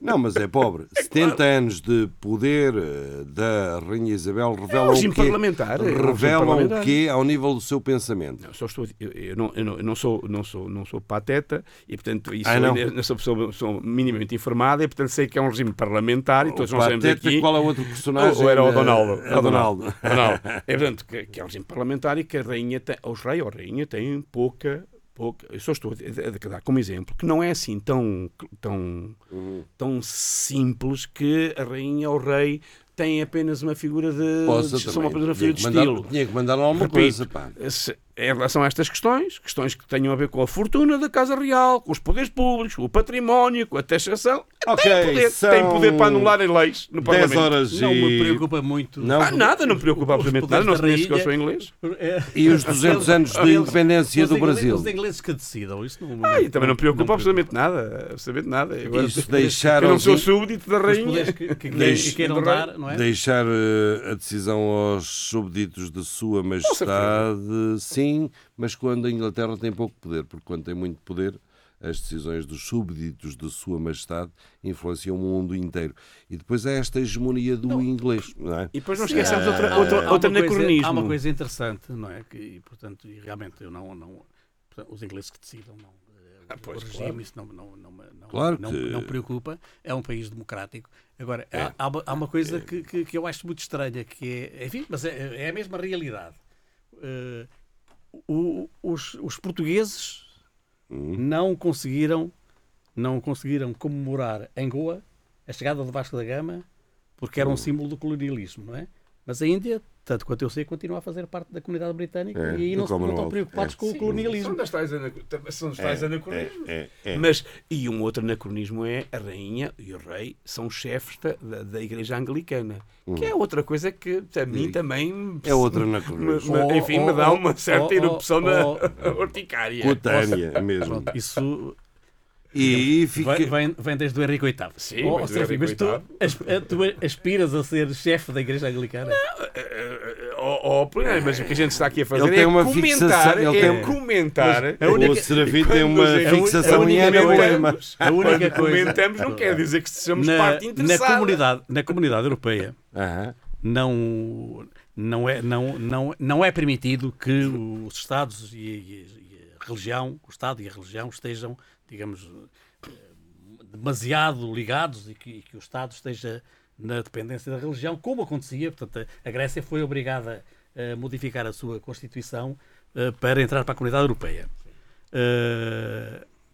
Não, mas é pobre. 70 anos de poder eh, da Rainha Isabel revelam É regime o quê? parlamentar, é Revelam o quê ao nível do seu pensamento? Eu, só estou, eu, eu não, eu, não, eu não sou, não, sou, não sou pateta e, portanto, isso Ah, não? eu, sou pessoa sou minimamente informada e, portanto, sei que é um regime parlamentar e todos O nós sabemos aqui. qual é o outro personagem? Ou, era o Donaldo. É o Donaldo. Donaldo. É, portanto, que, que é um regime parlamentar e que a rainha tem, os reis ou a rainha têm pouca. pouca eu só estou a, a dar como exemplo que não é assim tão, tão, Uhum. tão simples que a rainha ou o rei têm apenas uma figura de. Possa são uma, figura de mandar- estilo. Tinha que mandar alguma Repito, coisa, pá. se- em relação a estas questões, questões que tenham a ver com a fortuna da Casa Real, com os poderes públicos, com o património, com a taxação, Ok, tem poder, são tem poder para anular em leis no 10 Parlamento. horas Não me e... preocupa muito. Não? Ah, nada, não me preocupa absolutamente nada, não se diz que eu sou inglês. É, E os 200 anos de independência os do Brasil. Os ingleses que decidam. Isso não, Ah, e também não me preocupa não me absolutamente nada, absolutamente nada. Agora, Isso eu deixaram não sou súbdito da Os rainha. poderes que, que, que, queiram dar, não é? Deixar eh, a decisão aos súbditos de Sua Majestade, sim, mas quando a Inglaterra tem pouco poder, porque quando tem muito poder, as decisões dos súbditos de Sua Majestade influenciam o mundo inteiro. E depois há esta hegemonia do inglês, não é? E depois não esqueçamos outra, Há- outra, há uma coisa- anacronismo. Há uma coisa interessante, não é? Que, e, portanto, e realmente eu não. não portanto, os ingleses que decidam, não. Ah, pois, o regime, claro. isso não, não, não, não, Claro não, que- não preocupa. É um país democrático. Agora, É. há, há uma, coisa que, que, que eu acho muito estranha, que é. Enfim, mas é, é a mesma realidade. Eh, o- os, os portugueses Hum. não conseguiram não conseguiram comemorar em Goa a chegada de Vasco da Gama porque Hum. era um símbolo do colonialismo, não é? Mas a Índia, tanto quanto eu sei, continua a fazer parte da comunidade britânica É, e aí não, se- não estão preocupados É. com o São colonialismo. das tais, anac- são dos tais anacronismos. É, é. Mas, e um outro anacronismo é a rainha e o rei são chefes da, da, da igreja anglicana, que é outra coisa que a mim também É outro anacronismo. me- Oh, enfim, me oh, dá oh, uma certa oh, erupção oh, na oh. horticária. Cutânea mesmo. Pronto, isso E fica. vem, vem, vem desde o Henrique VIII. Sim, Oh, do Serafim, Henrique mas tu, eh, tu aspiras a ser chefe da igreja anglicana? Oh, oh, Polinário, mas o que a gente está aqui a fazer Ele tem é uma comentar, fixação- ele é tem- comentar. a única- O Serafim tem uma fixação a em única Boema. A única coisa. comentamos não quer dizer que sejamos na, parte na, interessada. comunidade, na comunidade europeia Aham. não, não, é, não, não, não é permitido que os Estados e, e- e a religião, o Estado e a religião estejam, digamos, demasiado ligados e que, e que o Estado esteja na dependência da religião, como acontecia. Portanto, a- Grécia foi obrigada a modificar a sua Constituição eh, para entrar para a comunidade europeia.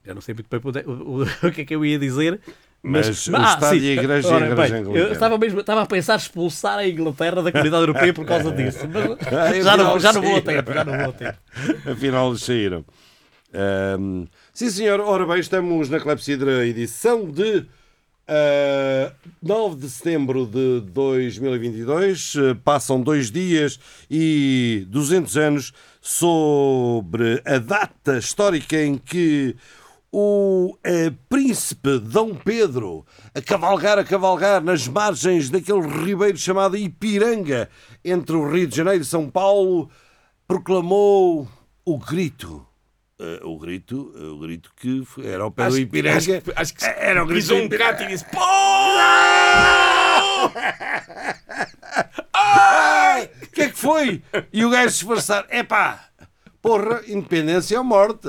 Eu não sei muito bem o, o- o que é que eu ia dizer. Mas o Estado e a Igreja e a Ora, Igreja bem, Anglicana. Eu estava, mesmo, estava a pensar expulsar a Inglaterra da comunidade europeia por causa disso. Mas Ah, já, não, já não vou a sim. tempo, já não vou a tempo. Afinal, saíram. Ahm, sim, senhor. Ora bem, estamos na Clepsidra, edição de ah, 9 de setembro de 2022. Ah, passam dois dias e 200 anos sobre a data histórica em que o eh, príncipe Dom Pedro a cavalgar, a cavalgar nas margens daquele ribeiro chamado Ipiranga, entre o Rio de Janeiro e São Paulo, proclamou o grito. Eh, o grito, eh, o grito que foi- era ao pé do Acho, Ipiranga. acho, que- acho que Era o grito pisou do um gato e disse: Pô! Ai, o que é que foi? E o gajo se esforçar. Epá, porra, independência ou morte.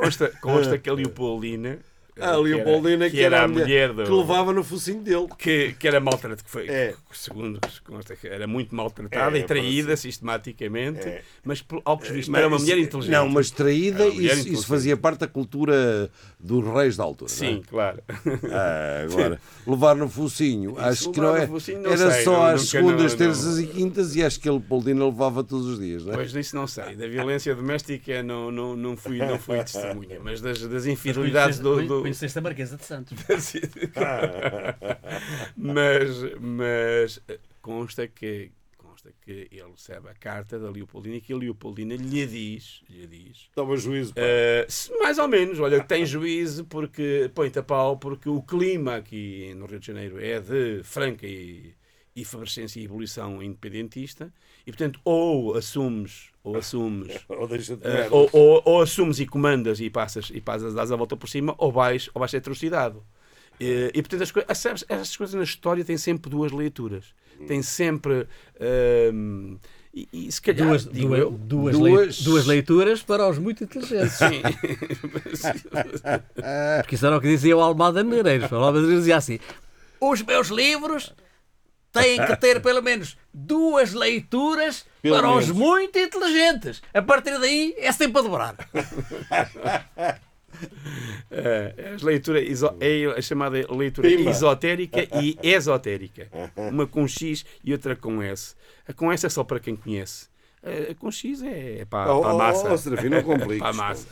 Consta, consta que a Leopoldina. A que Leopoldina era, que era a mulher que do. levava no focinho dele. Que, que era maltratada, que foi, É. segundo consta, que era muito maltratada É, e traída sistematicamente, É. mas ao que se visto era uma mulher inteligente. Não, mas traída, isso, isso fazia parte da cultura dos reis da altura. não é? Sim, claro. Ah, agora, levar no focinho, acho que não é. focinho, não Era sei, só não- às segundas, não- terças e quintas e acho que ele Poldina levava todos os dias, não é? Pois disso não sei. Da violência doméstica não, não, não, fui, não fui testemunha, mas das, das infidelidades do. do... Conheceste a Marquesa de Santos. mas, mas consta que consta que ele recebe a carta da Leopoldina e que a Leopoldina lhe diz, lhe diz Toma juízo. se- mais ou menos, olha, tem juízo porque põe-te a pau, porque o clima aqui no Rio de Janeiro é de franca e, e efervescência e ebulição independentista e portanto ou assumes ou assumes Ou deixa de merda. ou, ou- ou assumes e comandas e passas e passas dás a volta por cima ou vais ou vais ser atrocidade e, e portanto as coisas sabes, essas coisas na história têm sempre duas leituras tem sempre ehm, e, e se calhar Duas, digo duas, eu, duas, duas- lei- duas leituras para os muito inteligentes. sim. Porque isso era o que dizia o Almada Negreiros. O Almada Negreiros dizia assim: os meus livros têm que ter pelo menos duas leituras Pelo para os menos. muito inteligentes. A partir daí é sempre a dobrar. É, as leituras iso- é a chamada leitura Pimba. esotérica e esotérica. Uma com X e outra com S. A com S é só para quem conhece. eh, com X é, é para, Oh, para a oh, massa. oh, Serafim, não compliques, para a massa.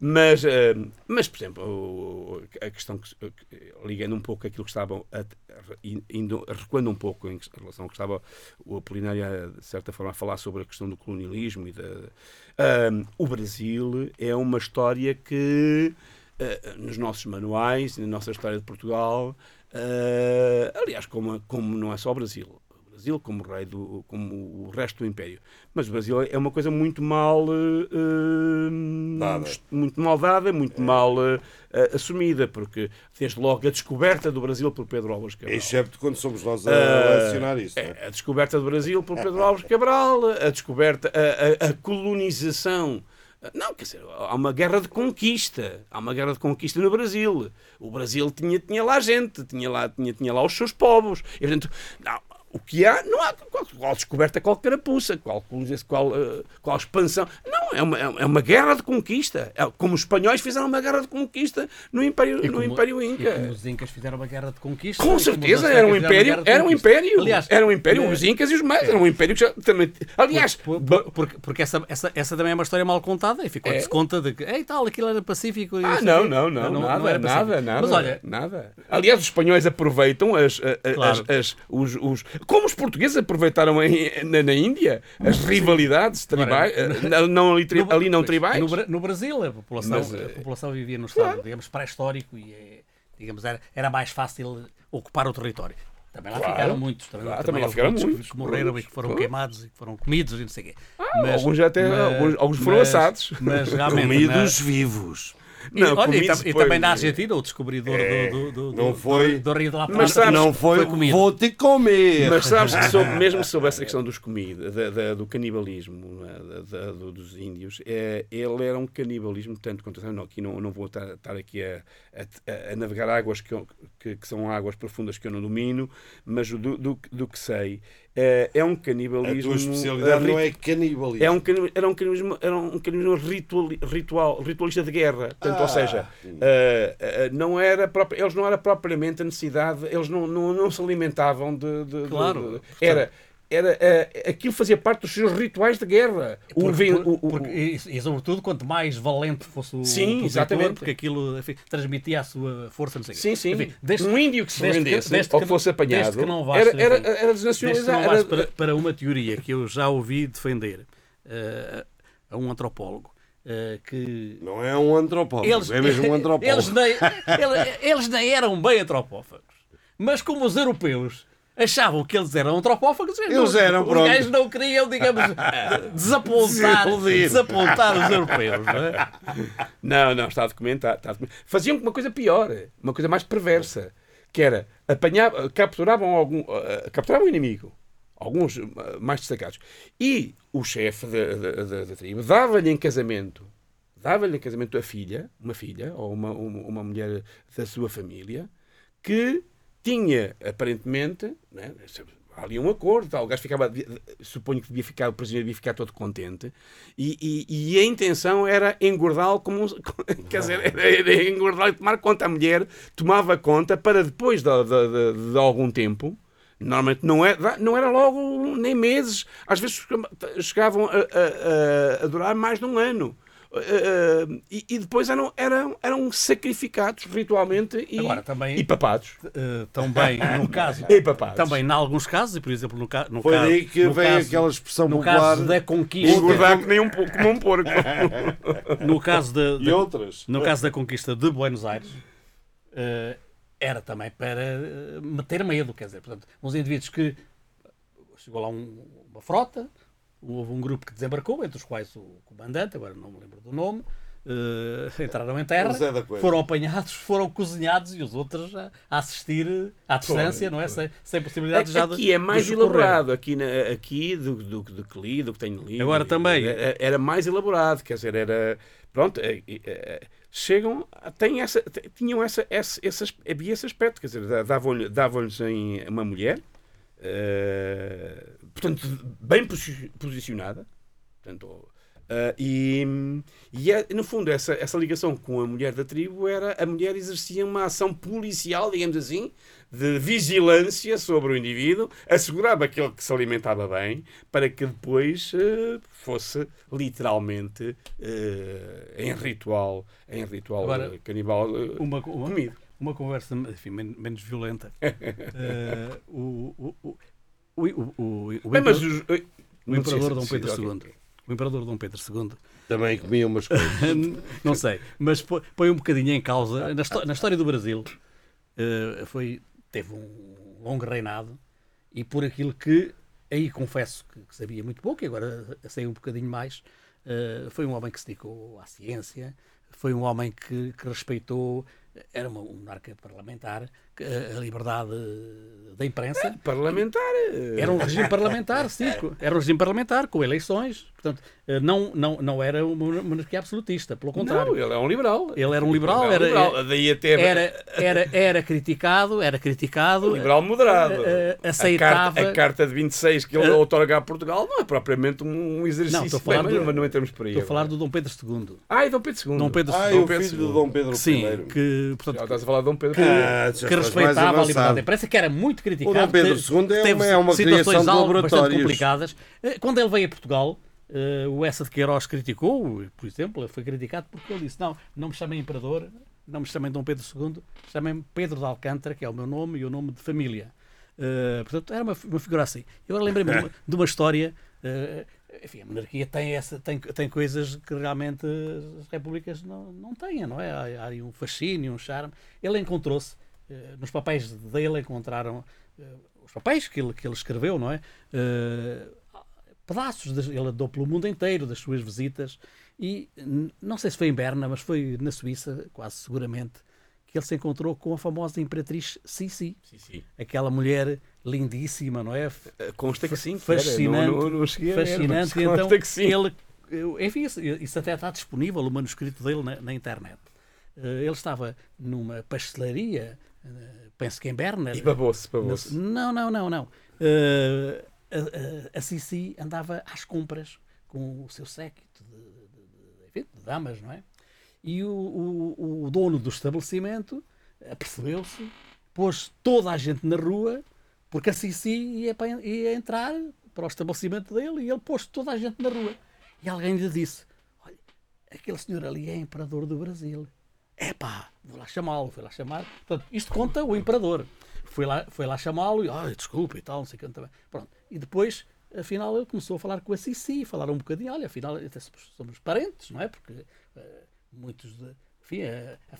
Mas, eh, mas, por exemplo, a questão que, ligando um pouco aquilo que estava a- indo, recuando um pouco em relação ao que estava o Apolinário, de certa forma, a falar sobre a questão do colonialismo e da, o Brasil é uma história que ah, nos nossos manuais, na nossa história de Portugal, ah, aliás, como, como não é só o Brasil, Brasil como rei do, como o resto do Império, mas o Brasil é uma coisa muito mal Dada. muito mal dada, muito mal ah, ah, assumida, porque desde logo a descoberta do Brasil por Pedro Álvares Cabral. Excepto quando somos nós a lecionar isso. é? É, a descoberta do Brasil por Pedro Álvares Cabral, a descoberta, a, a- a colonização. Não, quer dizer, há uma guerra de conquista. Há uma guerra de conquista no Brasil. O Brasil tinha, tinha lá gente, tinha lá, tinha, tinha lá os seus povos. E, portanto, não, o que há, não há qual, qual descoberta, qual carapuça, qual, qual, eh, qual expansão. Não, é uma, é uma guerra de conquista. É como os espanhóis fizeram uma guerra de conquista no Império, E no como- Império E Inca. como os Incas fizeram uma guerra de conquista. Com e como certeza, era um império, era um império, Aliás, era um império, mas- os incas e os maias, era um império que já também, aliás, Por- ba- por- porque, essa, essa, essa também é uma história mal contada e ficou-se É. conta de que, ei tal, aquilo era pacífico. e ah, não, quê." não, não, nada, era pacífico. nada, nada, Mas olha, nada. Aliás, os espanhóis aproveitam as, a- a- Claro. as, as- os, os- como os portugueses aproveitaram em- na, na Índia as rivalidades tribais, eh, não ali, tri- no- ali não mas tribais. No, no Brasil, a população, Mas, eh, a população vivia num estado, digamos, pré-histórico e, eh, digamos, era, era mais fácil ocupar o território. Também lá Claro. ficaram muitos. Também, Claro, também também lá ficaram muitos muitos, que morreram muitos, e que foram muitos. queimados e que foram comidos e não sei o quê. alguns até- alguns- alguns foram assados. Mas realmente. Comidos vivos. E, Não, olha, e, comidos tam- e também na Argentina, o descobridor É, do, do, do, não do- foi- do, Rio de la Plata. Mas sabes- não foi, comido. vou-te comer. Mas sabes que sobre, mesmo sobre essa questão dos comidas, da- da- do canibalismo é? Da- da- do- dos índios, é, ele era um canibalismo tanto quanto não, aqui não, não vou estar, estar aqui a, a- a navegar águas que, que, que são águas profundas que eu não domino, mas do, do, do que sei é, é um A canibalismo. tua especialidade não é canibalismo. é um, cani- era um canibalismo, era um canibalismo ritual, ritual, ritualista de guerra. Portanto, ou Ah. seja, eh, eh, não era eles não era propriamente a necessidade, eles não, não, não se alimentavam de. de- de- Claro, de- era. Era, eh, aquilo fazia parte dos seus rituais de guerra. O Porque- ven- por- o- o- porque- e, e sobretudo, quanto mais valente fosse o Sim, exatamente. porque aquilo enfim, transmitia a sua força, não sei o. Sim, sim. Enfim, desde- um índio que se desde que- rendesse desde ou que fosse apanhado que não vais, era, era, era desnacionalizado. Era- para, para uma teoria que eu já ouvi defender eh, a um antropólogo eh, que Não é um antropólogo, é mesmo um antropólogo. eles, nem, ele- eles nem eram bem antropófagos, mas como os europeus achavam que eles eram antropófagos, Eles não- eram, os pronto. gajos não queriam, digamos, desapontar, desapontar os europeus. Não é? Não, não, está documentado. Está documentado. Faziam uma coisa pior, uma coisa mais perversa, que era apanhar, capturavam algum, eh, capturavam o inimigo, alguns eh, mais destacados, e o chefe da tribo dava-lhe em casamento, dava-lhe em casamento a filha, uma filha ou uma, uma, uma mulher da sua família, que tinha aparentemente, né, ali um acordo, tal, o gajo ficava, suponho que devia ficar, o prisioneiro devia ficar todo contente, e, e- e a intenção era engordá-lo como um, quer dizer, era, era engordá-lo e tomar conta. A mulher tomava conta para depois de, de- de- de algum tempo, normalmente não era, não era logo nem meses, às vezes chegavam a- a- a durar mais de um ano. Uh, uh, e, e depois eram, eram, eram sacrificados ritualmente e, Agora, também- e papados. Eh, também, no caso, E papados. também, em alguns casos, e por exemplo, no, ca no Foi caso, daí que no veio caso- aquela expressão no popular caso da conquista, Engordar que nem um, como um porco. no caso da, e da- outras. no caso da conquista de Buenos Aires, eh, era também para meter medo, quer dizer, portanto, uns indivíduos que chegou lá um- uma frota, houve um grupo que desembarcou, entre os quais o comandante, agora não me lembro do nome, eh, entraram em terra, foram apanhados, foram cozinhados e os outros a, a assistir à distância, não é? Sem, sem possibilidade já de Aqui é mais elaborado, aqui, na- aqui do, do, do que li, do que tenho lido. Agora também. Era, era mais elaborado, quer dizer, era. Pronto, é- é- chegam, têm essa, tinham essa, esse, esse, havia esse aspecto, quer dizer, davam-lhe davam em uma mulher, eh, portanto, bem posi- posicionada, portanto, Ah, e, e é, no fundo, essa, essa ligação com a mulher da tribo era a mulher exercia uma ação policial, digamos assim, de vigilância sobre o indivíduo, assegurava que ele que se alimentava bem, para que depois eh, fosse literalmente em ritual, em ritual Agora, canibal Uma, uma, comido. Uma conversa enfim, men- menos violenta. Eh, o, o, o, o, o, o, o Bem, mas imperador- Dom Pedro II. O imperador Dom Pedro II Também comia umas coisas. não sei, mas põe um bocadinho em causa. Na, histó- na história do Brasil, eh, foi, teve um longo reinado e por aquilo que, aí confesso que, que sabia muito pouco, e agora sei um bocadinho mais, eh, foi um homem que se dedicou à ciência, foi um homem que, que respeitou, era uma- um monarca parlamentar, a liberdade da imprensa. Parlamentar. eh, Era um regime parlamentar, sim. co- Era um regime parlamentar, com eleições. Portanto, eh, não, não, não era uma monarquia absolutista, pelo contrário. Não, ele é um liberal. Ele era um liberal, Ele é era, liberal. Daí até era, era, era criticado, era criticado. um liberal moderado. eh, eh, A aceitava- carta, a carta de 26 que ele Eh, outorga a Portugal não é propriamente um exercício. Não, estou a falar Bem, do- mas não entramos por aí. Estou a falar do Dom Pedro II. Ah, e Dom Pedro II. Dom Pedro Ah, II. e o Pedro filho de II. Dom Pedro Sim, I. que, Já portanto, estás a falar de Dom Pedro que, II. Ah, já que estás mais respeitava a liberdade da imprensa, que era muito criticado. O Dom Pedro II é uma- é uma criação de laboratórios. complicadas. Eh, Quando ele veio a Portugal, eh, o Essa de Queiroz criticou, por exemplo, ele foi criticado porque ele disse: Não, não me chamem imperador, não me chamem Dom Pedro II, chamem Pedro de Alcântara, que é o meu nome e o nome de família. Eh, portanto, era uma, uma figura assim. Eu lembrei-me de, uma- de uma história. enfim, a monarquia tem, essa, tem, tem coisas que realmente as repúblicas não, não têm, não é? Há, há um fascínio, um charme. Ele encontrou-se, nos papéis dele encontraram eh, os papéis que ele, que ele escreveu, não é? Eh, pedaços, das, ele andou pelo mundo inteiro das suas visitas e não sei se foi em Berna, mas foi na Suíça, quase seguramente, que ele se encontrou com a famosa imperatriz Sissi, sim. aquela mulher lindíssima, não é? Eh, Consta que sim. fascinante, Não, não, não cheguei a ver, fascinante. então ele, enfim, isso, até está disponível o manuscrito dele na, na internet. Eh, Ele estava numa pastelaria, eh, penso que em Berna. E babou-se, babou-se. Não, não, não, não. Eh, a, a, a Sissi andava às compras com o seu séquito de, de- de- de damas, não é? E o, o, o dono do estabelecimento apercebeu-se, pôs toda a gente na rua, porque a Sissi ia, para- ia entrar para o estabelecimento dele e ele pôs toda a gente na rua. E alguém lhe disse: Olha, aquele senhor ali é imperador do Brasil. Epá, vou lá chamá-lo, foi lá chamar. Portanto, isto conta o imperador. Foi lá, foi lá chamá-lo e, ah, desculpa e tal, não sei o que também. Pronto. E depois, afinal, ele começou a falar com a Sissi, falaram um bocadinho, olha, afinal, até somos, somos parentes, não é? Porque eh, muitos de. Enfim, eh, a-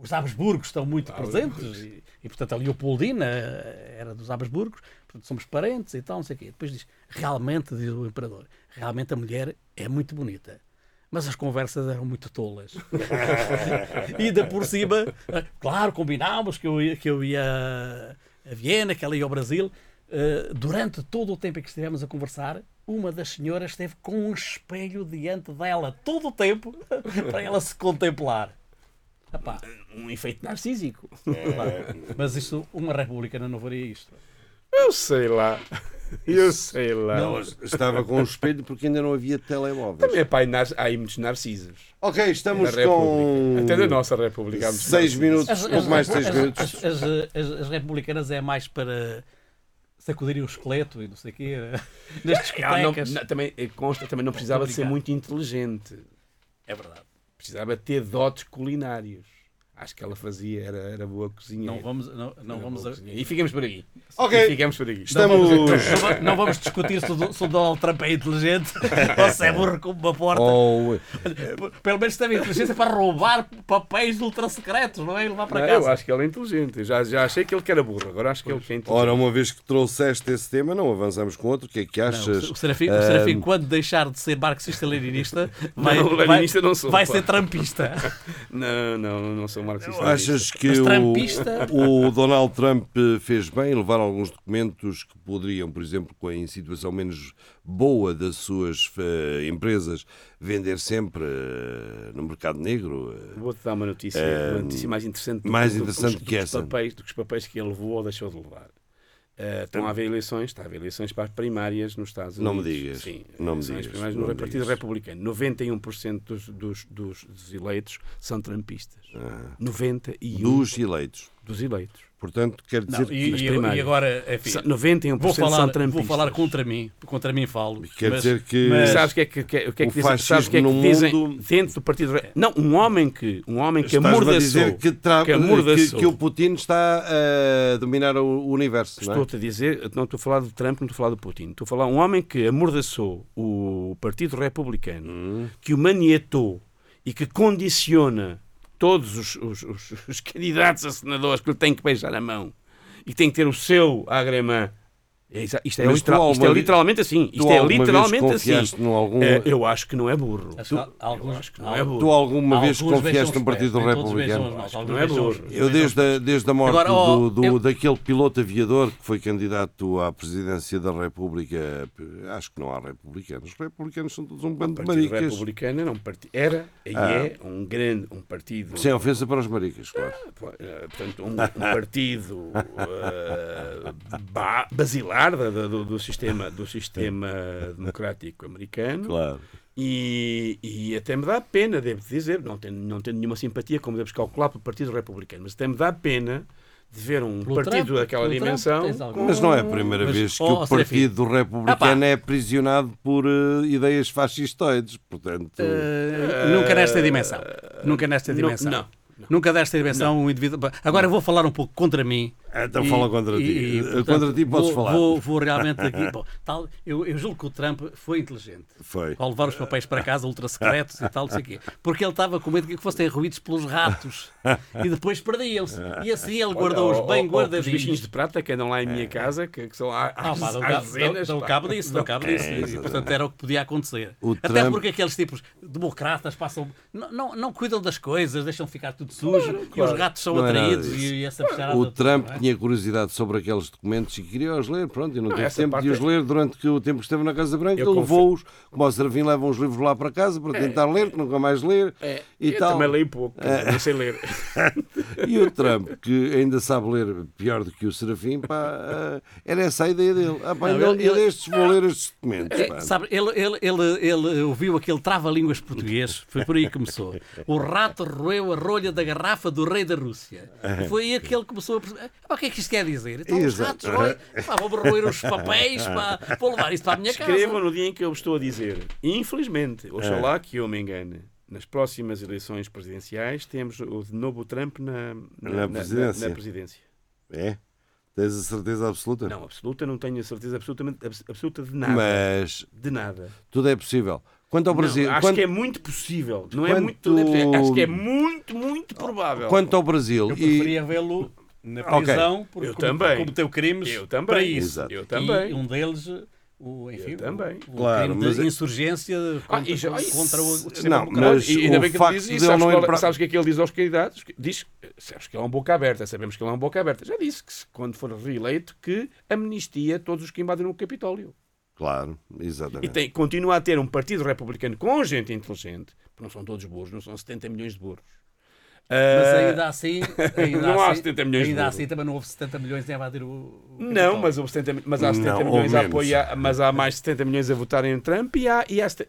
os Habsburgos estão muito presentes e, e, portanto, a Leopoldina eh, era dos Habsburgos, portanto, somos parentes e tal, não sei o quê. Depois diz, realmente, diz o imperador, realmente a mulher é muito bonita. Mas as conversas eram muito tolas. e ainda por cima, claro, combinámos que eu ia, que eu ia a Viena, que ela ia ao Brasil. Eh, durante todo o tempo em que estivemos a conversar, uma das senhoras esteve com um espelho diante dela, todo o tempo, para ela se contemplar. Epá, um efeito narcísico. Mas isso, uma republicana não faria isto. Eu sei lá. Eu sei lá. Não, estava com um espelho porque ainda não havia telemóveis. Também é pá, nar- há aí muitos narcisos. Ok, Na estamos República. com Até da nossa República. há seis minutos, pouco mais de seis as- minutos. as- as- as- as republicanas é mais para sacudirem o esqueleto e não sei o quê. Nas Ah, não, não, também, eh, consta, também não precisava de ser muito inteligente. É verdade. Precisava ter dotes culinários. Acho que ela fazia, era, era boa cozinha. Não vamos, não, não vamos, a- E ficamos por aí. Ok. E ficamos por aí. Estamos. não va- não vamos discutir se o, se o Donald Trump é inteligente ou se é burro como uma porta. Oh, Pelo menos teve inteligência para roubar papéis ultra secretos, não é? E levar para Não, casa. eu acho que ele é inteligente. Eu já, já achei que ele que era burro. Agora acho que ele que é inteligente. ora, uma vez que trouxeste esse tema, não avançamos com outro. O que é que Não, achas? o Serafim, o Ah, Serafim, quando deixar de ser marxista-leninista, vai, Não, leninista não sou, vai ser trampista. Não, não, não sou marxista. Achas que o, o Donald Trump fez bem em levar alguns documentos que poderiam, por exemplo, com a situação menos boa das suas eh, empresas, vender sempre eh, no mercado negro? eh? Vou-te dar uma notícia, uma notícia mais interessante do mais do- interessante dos- que dos essa. Papéis, do que os papéis que ele levou ou deixou de levar. Eh, estão a haver eleições, está a haver eleições para as primárias nos Estados Não Unidos. me digas, Sim, não me digas, primárias não no Partido digas. Republicano. 91% dos, dos, dos, eleitos são trampistas. 91% Dos eleitos. dos eleitos. Portanto, quer dizer Não, e, que. e- primárias. e agora, enfim, São- 91% vou falar, são vou trampistas. falar contra mim, contra mim falo. Quer mas- dizer que- mas- Sabes o que é que, que- é que dizem? Sabes o que é que dizem mundo- dentro do Partido Re- Não, um homem que, um homem que amordaçou. dizer que, tra- que que, amordaçou. que o Putin está a dominar o universo, é? Estou-te a dizer, não estou a falar do Trump, não estou a falar do Putin. Estou a falar um homem que amordaçou o Partido Republicano, Hum. que o maniatou e que condiciona todos os, os- os- os candidatos a senadores que lhe têm que beijar a mão e que tem que ter o seu agremã. É isto é, Mas tu literal- isto é literalmente assim. Tu Isto é literalmente confiaste assim. algum- Eh, eu acho que não é burro. Que alguns, acho que não é burro. Tu alguma vez Alguns confiaste no Partido todos Republicano? maus, Não é burro. Eu, desde a, desde a morte Agora, ó, do, do- eu- daquele piloto aviador que foi candidato à presidência da República, acho que não há republicanos. Os republicanos são todos um O bando de maricas. Republicano era, um parti- era e Ah. é um grande um partido. Sem ofensa para os maricas, claro. Eh, portanto, um, um partido ba- basilar da- da- do, do sistema, do sistema democrático americano Claro. e, e até me dá pena, devo dizer, não tenho, não tenho nenhuma simpatia, como deves calcular, pelo Partido Republicano, mas até me dá pena de ver um Pelo partido Trump, daquela pelo dimensão. algum- Mas não é a primeira Mas, vez que ó, o Serafim. Partido Republicano Ah, é aprisionado por eh, ideias fascistoides. Portanto, Eh, nunca nesta dimensão. Nunca nesta não- dimensão. não, Nunca desta dimensão um indivíduo. Agora eu vou falar um pouco contra mim. Então E- fala contra ti. e- e, portanto, contra ti podes vou, falar. Vou, vou realmente aqui. bom, tal, eu, eu julgo que o Trump foi inteligente. Foi. Ao levar os papéis para casa, ultra secretos e tal, não sei o quê. Porque ele estava com medo que fossem ruídos pelos ratos. E depois perdiam-se. E assim ele guardou-os bem ó, Os bichinhos de prata que andam lá em minha casa, que, que são há, Ah, pá, às, às dezenas. dão, cabo disso, dão cabo disso. E, portanto, era o que podia acontecer. O Até Trump- porque aqueles tipos democratas passam. Não, não, não cuidam das coisas, deixam ficar tudo sujo e os ratos são Não é atraídos e essa O Trump não é? Tinha curiosidade sobre aqueles documentos e queria os ler, pronto, e não, teve essa tempo de os é- ler durante que o tempo que esteve na Casa Branca. Levou-os, como o Serafim leva uns livros lá para casa para tentar ler, que nunca mais ler É, e eu tal. também leio pouco, não sei ler. E o Trump, que ainda sabe ler pior do que o Serafim, pá, ah, era essa a ideia dele. Ah, pá, Não, ele- ele- destes vou ler estes documentos. É, sabe, ele, ele, ele, ele ouviu aquele trava-línguas português, foi por aí que começou. O rato roeu a rolha da garrafa do rei da Rússia. E foi aí que ele começou a perceber. "Ah, O que é que isto quer dizer? Então os ratos. Pá, vou roer os papéis, pá, vou levar isso para a minha Escrevam casa. no dia em que eu vos estou a dizer. Infelizmente, oxalá que eu me engane. Nas próximas eleições presidenciais temos o de novo Trump na, Na presidência. na presidência. É? Tens a certeza absoluta? Não, absoluta, não tenho a certeza absolutamente, abs- absoluta de nada. Mas De nada. tudo é possível. Quanto ao Não, Brasil, acho quanto, que é muito possível. Não é Quanto- muito. Acho que é muito, muito provável. quanto ao Brasil Eu e preferia vê-lo na prisão porque Eu como- também. cometeu crimes Eu também. para isso. Exato. Eu E também. um deles, o, enfim, Eu também. o, o Claro, crime mas de é- insurgência Ah, contra, e já- contra o, o Não, mas- e ainda o bem que ele facto diz isso. Sabes, não qual é- sabes o que é que ele diz aos candidatos? Diz, sabes que ele é um boca aberta, sabemos que ele é um boca aberta. Já disse que se- quando for reeleito que amnistia todos os que invadem o Capitólio. Claro, E exatamente. tem, continua a ter um partido republicano com gente inteligente, porque não são todos burros, não são 70 milhões de burros. Mas Ah, ainda assim, ainda Não há assim, 70 milhões de ainda assim também não houve 70 milhões em invadir o. o Não, mas, houve 70, mi- mas há 70 Não, milhões a apoiar, mas há mais de 70 milhões a votarem em Trump e há, e há este-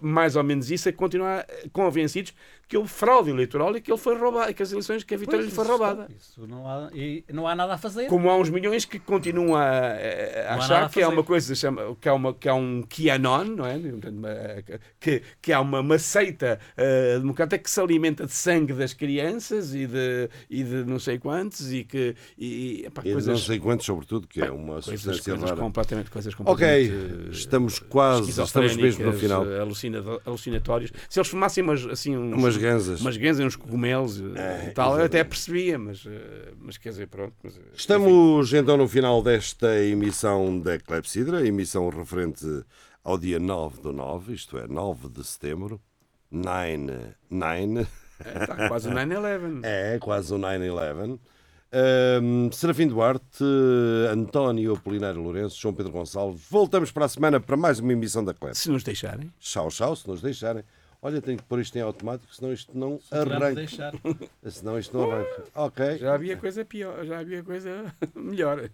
mais ou menos isso a continuar convencidos que houve fraude eleitoral e que ele foi roubado, e que as eleições que a vitória Pois, lhe foi roubada. Isso não há, e não há nada a fazer. Como há uns milhões que continuam a, a- achar a que há fazer. uma coisa chama, que há uma que há um QAnon, não é? Que, que há uma, uma seita eh, democrática que se alimenta de sangue das crianças e de, e de não sei quantos e que e, epá, E coisas, não sei quantos, sobretudo, que é uma coisas, substância coisas rara. completamente coisas Ok, completamente, eh, estamos quase, estamos mesmo no final. alucinatórios. Se eles fumassem umas, assim, uns, Umas ganzas. umas ganzas, uns cogumelos eh, É, e tal, eu até exatamente. percebia, mas, eh, mas quer dizer, pronto. Mas, eh, enfim. Estamos então no final desta emissão da Clepsidra, emissão referente ao dia 9 do 9, isto é, 9 de setembro. 9, 9. Está quase o 9-11. É, quase o 9-11. Ahm, Serafim Duarte, António Apolinário Lourenço, João Pedro Gonçalves. Voltamos para a semana para mais uma emissão da Clep. Se nos deixarem. Tchau, tchau, se nos deixarem. Olha, tenho que pôr isto em automático, senão isto não Podemos arranca. deixar. Senão isto não arranca. Ok. Já havia coisa pior, já havia coisa melhor.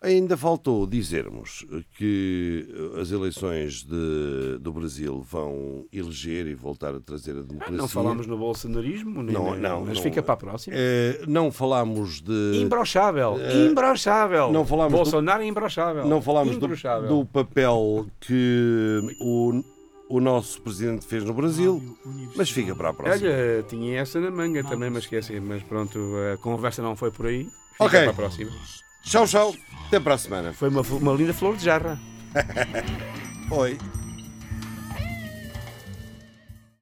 Ainda faltou dizermos que as eleições de- do Brasil vão eleger e voltar a trazer a democracia. Ah, Não falámos no bolsonarismo, nem, Não, nem- não, mas não. fica para a próxima. Eh, não falámos de. Imbrochável, Eh, imbrochável. não falámos do- Bolsonaro é imbrochável. Não falámos do, do papel que o, o nosso presidente fez no Brasil, mas fica para a próxima. Olha, tinha essa na manga também, mas esqueci. Mas pronto, a conversa não foi por aí. Fica Ok. para a próxima. Tchau, tchau. Até para a semana. Foi uma, uma linda flor de jarra. Oi.